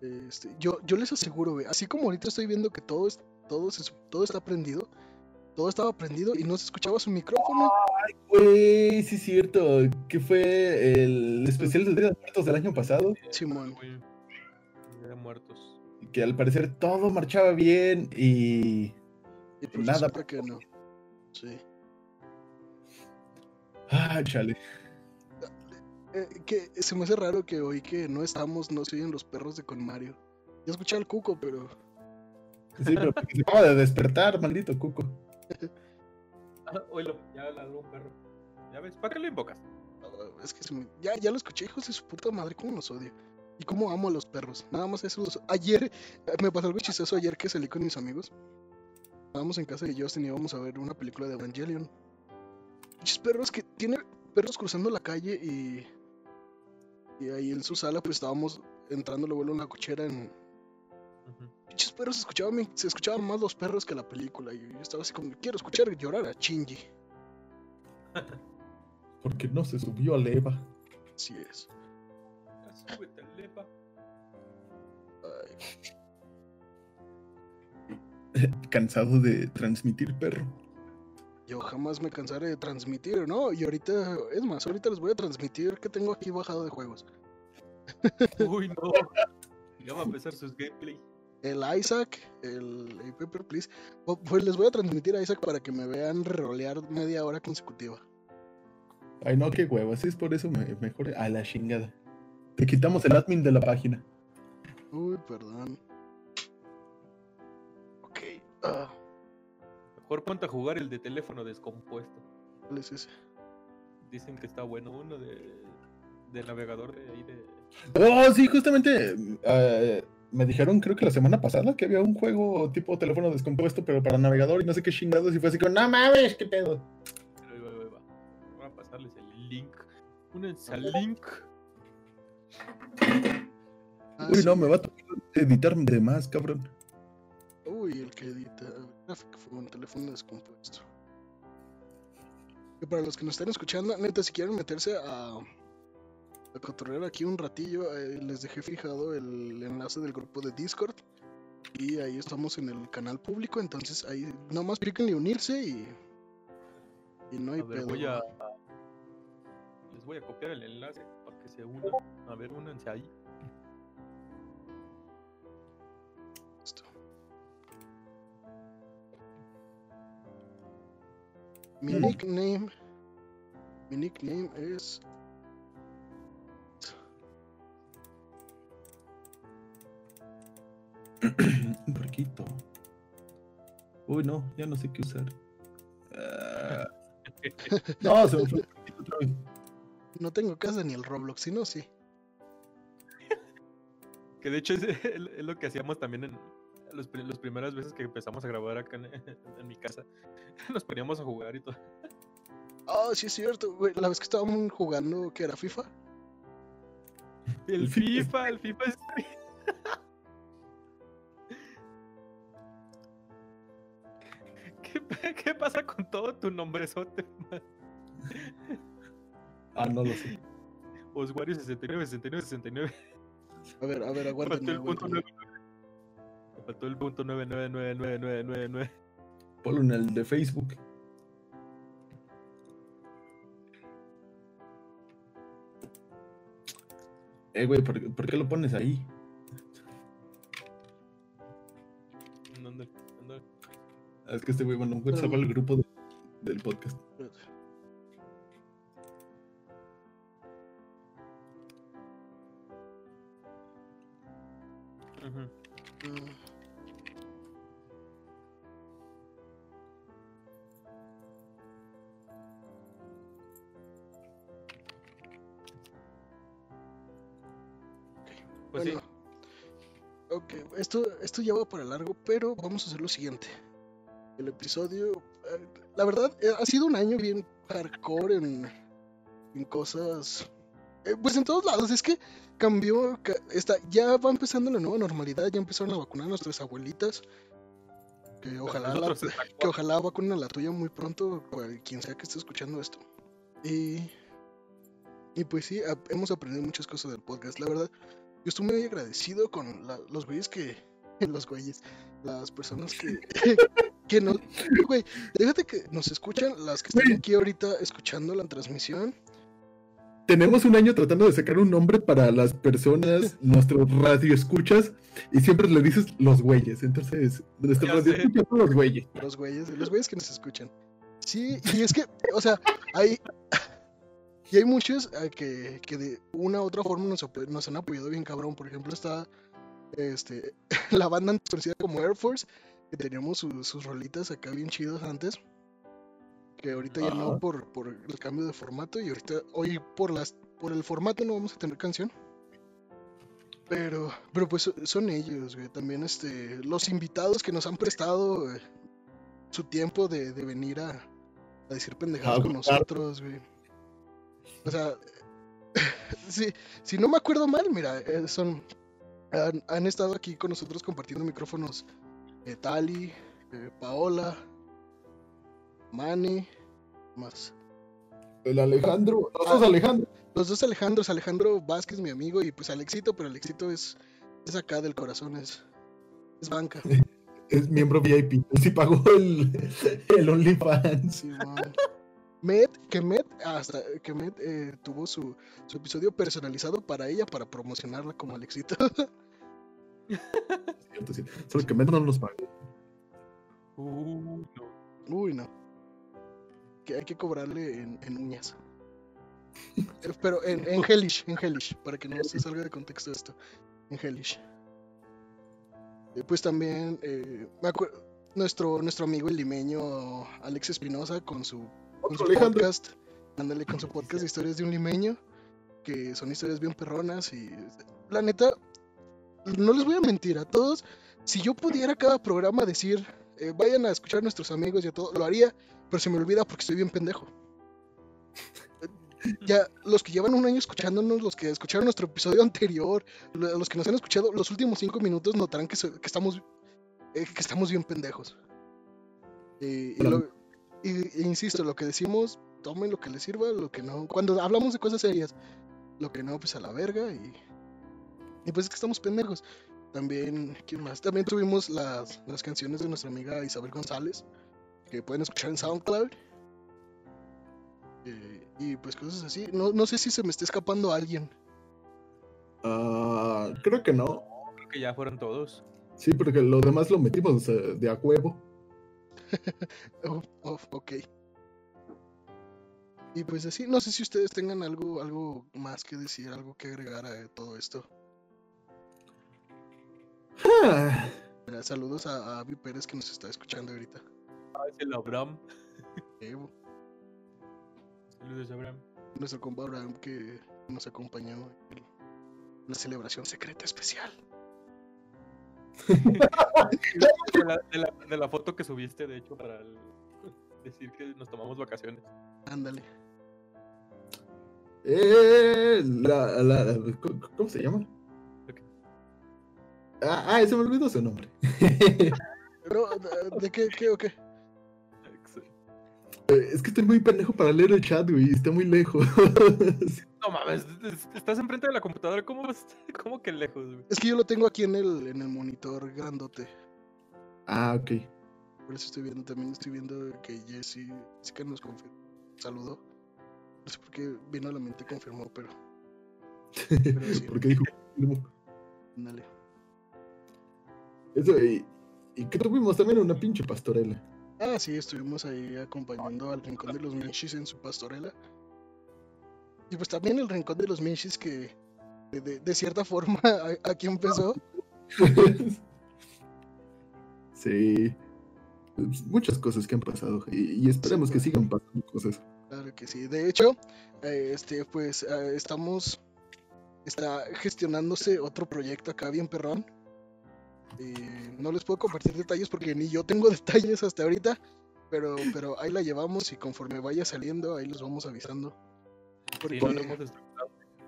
Este, yo, yo les aseguro, así como ahorita estoy viendo que todo, es, todo, se- todo está prendido, todo estaba prendido y no se escuchaba su micrófono. Güey, sí es cierto. Que fue el especial del Día de Muertos del año pasado. Simón. Día de muertos. Que al parecer todo marchaba bien y. Y pues Nada. que no. Sí. Ah, chale. Eh, que se me hace raro que hoy que no estamos, no se oyen los perros de con Mario. Ya escuché al cuco, pero Sí, pero porque se acaba de despertar, maldito cuco. Oílo, ya ladró un perro. ¿Ya ves? ¿Para qué lo invocas? Es que se me- ya, ya lo escuché, hijos de su puta madre, cómo los odio. Y cómo amo a los perros. Nada más eso. los- Ayer eh, me pasó algo chistoso ayer que salí con mis amigos. Estábamos en casa de Justin y íbamos a ver una película de Evangelion. Muchos perros que tiene perros cruzando la calle y. Y ahí en su sala, pues estábamos entrando luego en una cochera en. Pinches perros se escuchaban, se escuchaban más los perros que la película. Y yo estaba así como, quiero escuchar llorar a Shinji. Porque no se subió a leva. Así es. Ya súbete, Cansado de transmitir perro. Yo jamás me cansaré de transmitir, ¿no? Y ahorita, es más, ahorita les voy a transmitir que tengo aquí bajado de juegos. Uy, no. Ya va a empezar sus gameplay. El Isaac, el, el Pepper Please. O- Pues les voy a transmitir a Isaac para que me vean rolear media hora consecutiva. Ay, no, qué huevo. Así es por eso me, mejor a la chingada. Te quitamos el admin de la página. Uy, perdón. Ok. ah, Mejor ponte a jugar el de teléfono descompuesto. ¿Cuál es ese? Dicen que está bueno uno de, de navegador de ahí de. Oh, sí, justamente eh, me dijeron, creo que la semana pasada, que había un juego tipo teléfono descompuesto, pero para navegador y no sé qué chingados. Y fue así como, no mames, qué pedo. Pero ahí va, ahí va. Voy a pasarles el link. Únense al link. Ah, Uy, sí. no, me va a tocar editar de más, cabrón. Uy, el que edita. Gráfico fue un teléfono descompuesto. Y para los que nos están escuchando, neta, si quieren meterse a, a cotorrear aquí un ratillo, eh, les dejé fijado el enlace del grupo de Discord. Y ahí estamos en el canal público, entonces ahí nomás píquenle unirse y. Y no hay A ver, pedo. voy a. Les voy a copiar el enlace para que se unan. A ver, únanse ahí. Listo. Mi Mm. nickname. Mi nickname es. Un porquito. Uy, no, ya no sé qué usar. Ah, no, se me fue otra vez. No tengo casa ni el Roblox, sino sí. Que de hecho es, es lo que hacíamos también en los, las primeras veces que empezamos a grabar acá en, en mi casa. Nos poníamos a jugar y todo. Ah, sí es cierto, güey. La vez que estábamos jugando, que era FIFA. El. FIFA, el FIFA es. Pasa con todo tu nombrezote? Ah, no lo sé. Oswario 69, 69, 69. A ver, a ver, aguántenme. faltó el punto aguántenme. 99. Me faltó el punto 99999999. Ponlo en el de Facebook. Eh, güey, ¿por, por qué lo pones ahí? Es que este güey, bueno, mejor salva el grupo de- del podcast. Pues bueno, ok, esto, esto ya va para largo, pero vamos a hacer lo siguiente. El episodio, eh, la verdad, eh, ha sido un año bien hardcore en, en cosas, eh, pues en todos lados. Es que cambió, ca- está, ya va empezando la nueva normalidad, ya empezaron a vacunar a nuestras abuelitas. Que ojalá, la- que ojalá vacunen a la tuya muy pronto, quien sea que esté escuchando esto. Y, y pues sí, hemos aprendido muchas cosas del podcast. La verdad, yo estoy muy agradecido con la- los güeyes que. Los güeyes. Las personas que. que no. Güey, déjate que nos escuchan, las que están aquí ahorita escuchando la transmisión. Tenemos un año tratando de sacar un nombre para las personas, nuestros radioescuchas, y siempre le dices los güeyes. Entonces, nuestros radioescuchas son los güeyes. Los güeyes, los güeyes que nos escuchan. Sí, y es que, o sea, hay. Y hay muchos eh, que, que de una u otra forma nos, nos han apoyado bien cabrón. Por ejemplo, está este, la banda conocida como Air Force, que teníamos su- sus rolitas acá bien chidos antes. Que ahorita ya no por, por el cambio de formato. Y ahorita, hoy por las por el formato no vamos a tener canción. Pero, pero pues so- son ellos, güey. También este, los invitados que nos han prestado eh, su tiempo de, de venir a, a decir pendejadas Ah, con nosotros, güey. O sea, si, si no me acuerdo mal, mira, eh, son han, han estado aquí con nosotros compartiendo micrófonos Tali, eh, Paola, Manny, más. El Alejandro, los Ah. dos Alejandro. Los dos Alejandros, Alejandro Vázquez, mi amigo, y pues Alexito, pero Alexito es, es acá del corazón, es, es banca. Es miembro VIP. Sí pagó el, el OnlyFans. Simón. Met, que Met, hasta que Met eh, tuvo su, su episodio personalizado para ella para promocionarla como Alexito. Cierto, sí. Solo que menos no nos pagan. Uh, no. Uy, no. Que hay que cobrarle en, en uñas. Pero en, en Hellish, en Hellish, para que no se salga de contexto esto. En Hellish. Eh, Pues también, eh, me acuerdo, nuestro, nuestro amigo el limeño Alex Espinosa con su, con podcast, ándale con su podcast de historias de un limeño, que son historias bien perronas y la neta, no les voy a mentir a todos, si yo pudiera cada programa decir, eh, vayan a escuchar a nuestros amigos y a todo, lo haría, pero se me olvida porque estoy bien pendejo. Ya, los que llevan un año escuchándonos, los que escucharon nuestro episodio anterior, lo- los que nos han escuchado los últimos cinco minutos, notarán que, estamos, eh, que estamos bien pendejos. Eh, y, lo- y- e insisto, lo que decimos, tomen lo que les sirva, lo que no. Cuando hablamos de cosas serias, lo que no, pues a la verga. Y, y pues es que estamos pendejos. También, ¿quién más? También tuvimos las, las canciones de nuestra amiga Isabel González, que pueden escuchar en SoundCloud. Eh, y pues cosas así. No, no sé si se me está escapando alguien. Ah, creo que no. Creo que ya fueron todos. Sí, porque lo demás lo metimos eh, de a huevo. Oh, oh, ok. Y pues así, no sé si ustedes tengan algo, algo más que decir, algo que agregar a todo esto. Ah, saludos a, a Avi Pérez que nos está escuchando ahorita. Ah, es el Abraham. Evo, Saludos, Abraham. nuestro compa Abraham que nos acompañó en la celebración secreta especial. De la, de la- de la foto que subiste, de hecho, para el- decir que nos tomamos vacaciones. Ándale. eh, la, la- la- ¿cómo- ¿Cómo se llama? Ah, ah, se me olvidó su nombre. Pero, ¿de, de qué, qué o qué? Eh, es que estoy muy pendejo para leer el chat, güey. Está muy lejos. No mames, es- estás enfrente de la computadora, ¿cómo, cómo que lejos, güey? Es que yo lo tengo aquí en el, en el monitor grandote. ah, ok. Por eso estoy viendo, también estoy viendo que Jesse, Jessica nos confirmó. Saludó. No sé por qué vino a la mente confirmó, pero Pero sí. Porque dijo. ándale. Eso, y, y que tuvimos también una pinche pastorela. Ah, sí, estuvimos ahí acompañando al Rincón de los Minchis en su pastorela. Y pues también el Rincón de los Minchis que de, de- de cierta forma a- aquí empezó. sí. Pues, Muchas cosas que han pasado. Y, y esperemos Sí, que pues. sigan pasando cosas. Claro que sí. De hecho, eh, este, pues eh, estamos está gestionándose otro proyecto acá bien perrón. Y no les puedo compartir detalles porque ni yo tengo detalles hasta ahorita. Pero, pero ahí la llevamos y conforme vaya saliendo, ahí los vamos avisando. Sí, Porque- no hemos.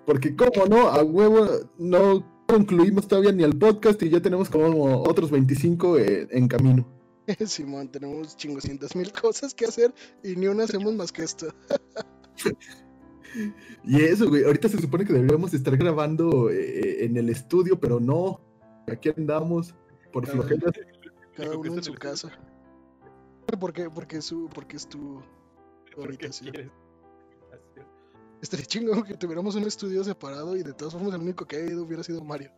Porque, como no, a huevo no concluimos todavía ni el podcast y ya tenemos como otros 25 eh, en camino. Simón, tenemos chingoscientas mil cosas que hacer y ni una hacemos más que esto. Y eso, güey, ahorita se supone que deberíamos estar grabando eh, en el estudio, pero no. Aquí andamos por Cada- flojeras. Cada uno en está su casa. ¿Por qué? Porque es su, porque es tu ¿Por qué ahorita sí. quieres hacer? Estaría chingón que tuviéramos un estudio separado y de todas formas el único que haya ido hubiera sido Mario.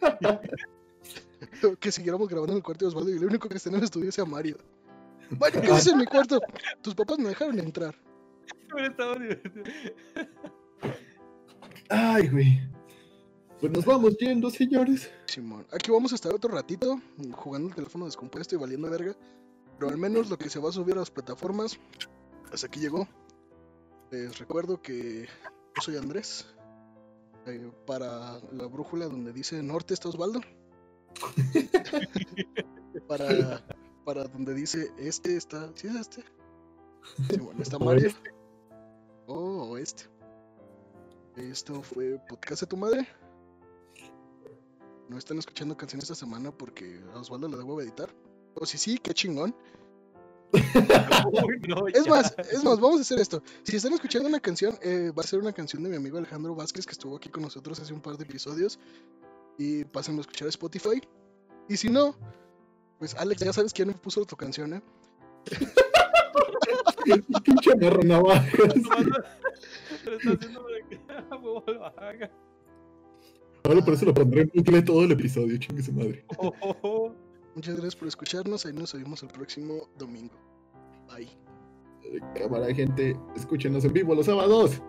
que siguiéramos grabando en el cuarto de Osvaldo y el único que esté en el estudio sea Mario. Mario, ¿qué haces en mi cuarto? Tus papás me dejaron entrar. Ay, güey. Pues nos vamos yendo, señores. Simón, aquí vamos a estar otro ratito jugando el teléfono descompuesto y valiendo verga. Pero al menos lo que se va a subir a las plataformas, hasta aquí llegó. Les recuerdo que yo soy Andrés. Eh, para la brújula donde dice norte está Osvaldo. para, para donde dice este está. ¿Sí es este? Simón, está Mario. Oh, oeste. Esto fue Podcast de tu madre. No están escuchando canciones esta semana porque a Osvaldo la debo editar. O si sí, qué chingón. Uy, no, Es más, es más, vamos a hacer esto. Si están escuchando una canción, eh, va a ser una canción de mi amigo Alejandro Vázquez que estuvo aquí con nosotros hace un par de episodios. Y pásenlo a escuchar a Spotify. Y si no, pues Alex, ya sabes quién puso tu canción, ¿eh? Pinche navajas. Por eso lo pondré en todo el episodio, chingue su madre. Oh, oh, oh. Muchas gracias por escucharnos. Ahí nos vemos el próximo domingo. Bye. Cámara, gente, escúchenos en vivo los sábados.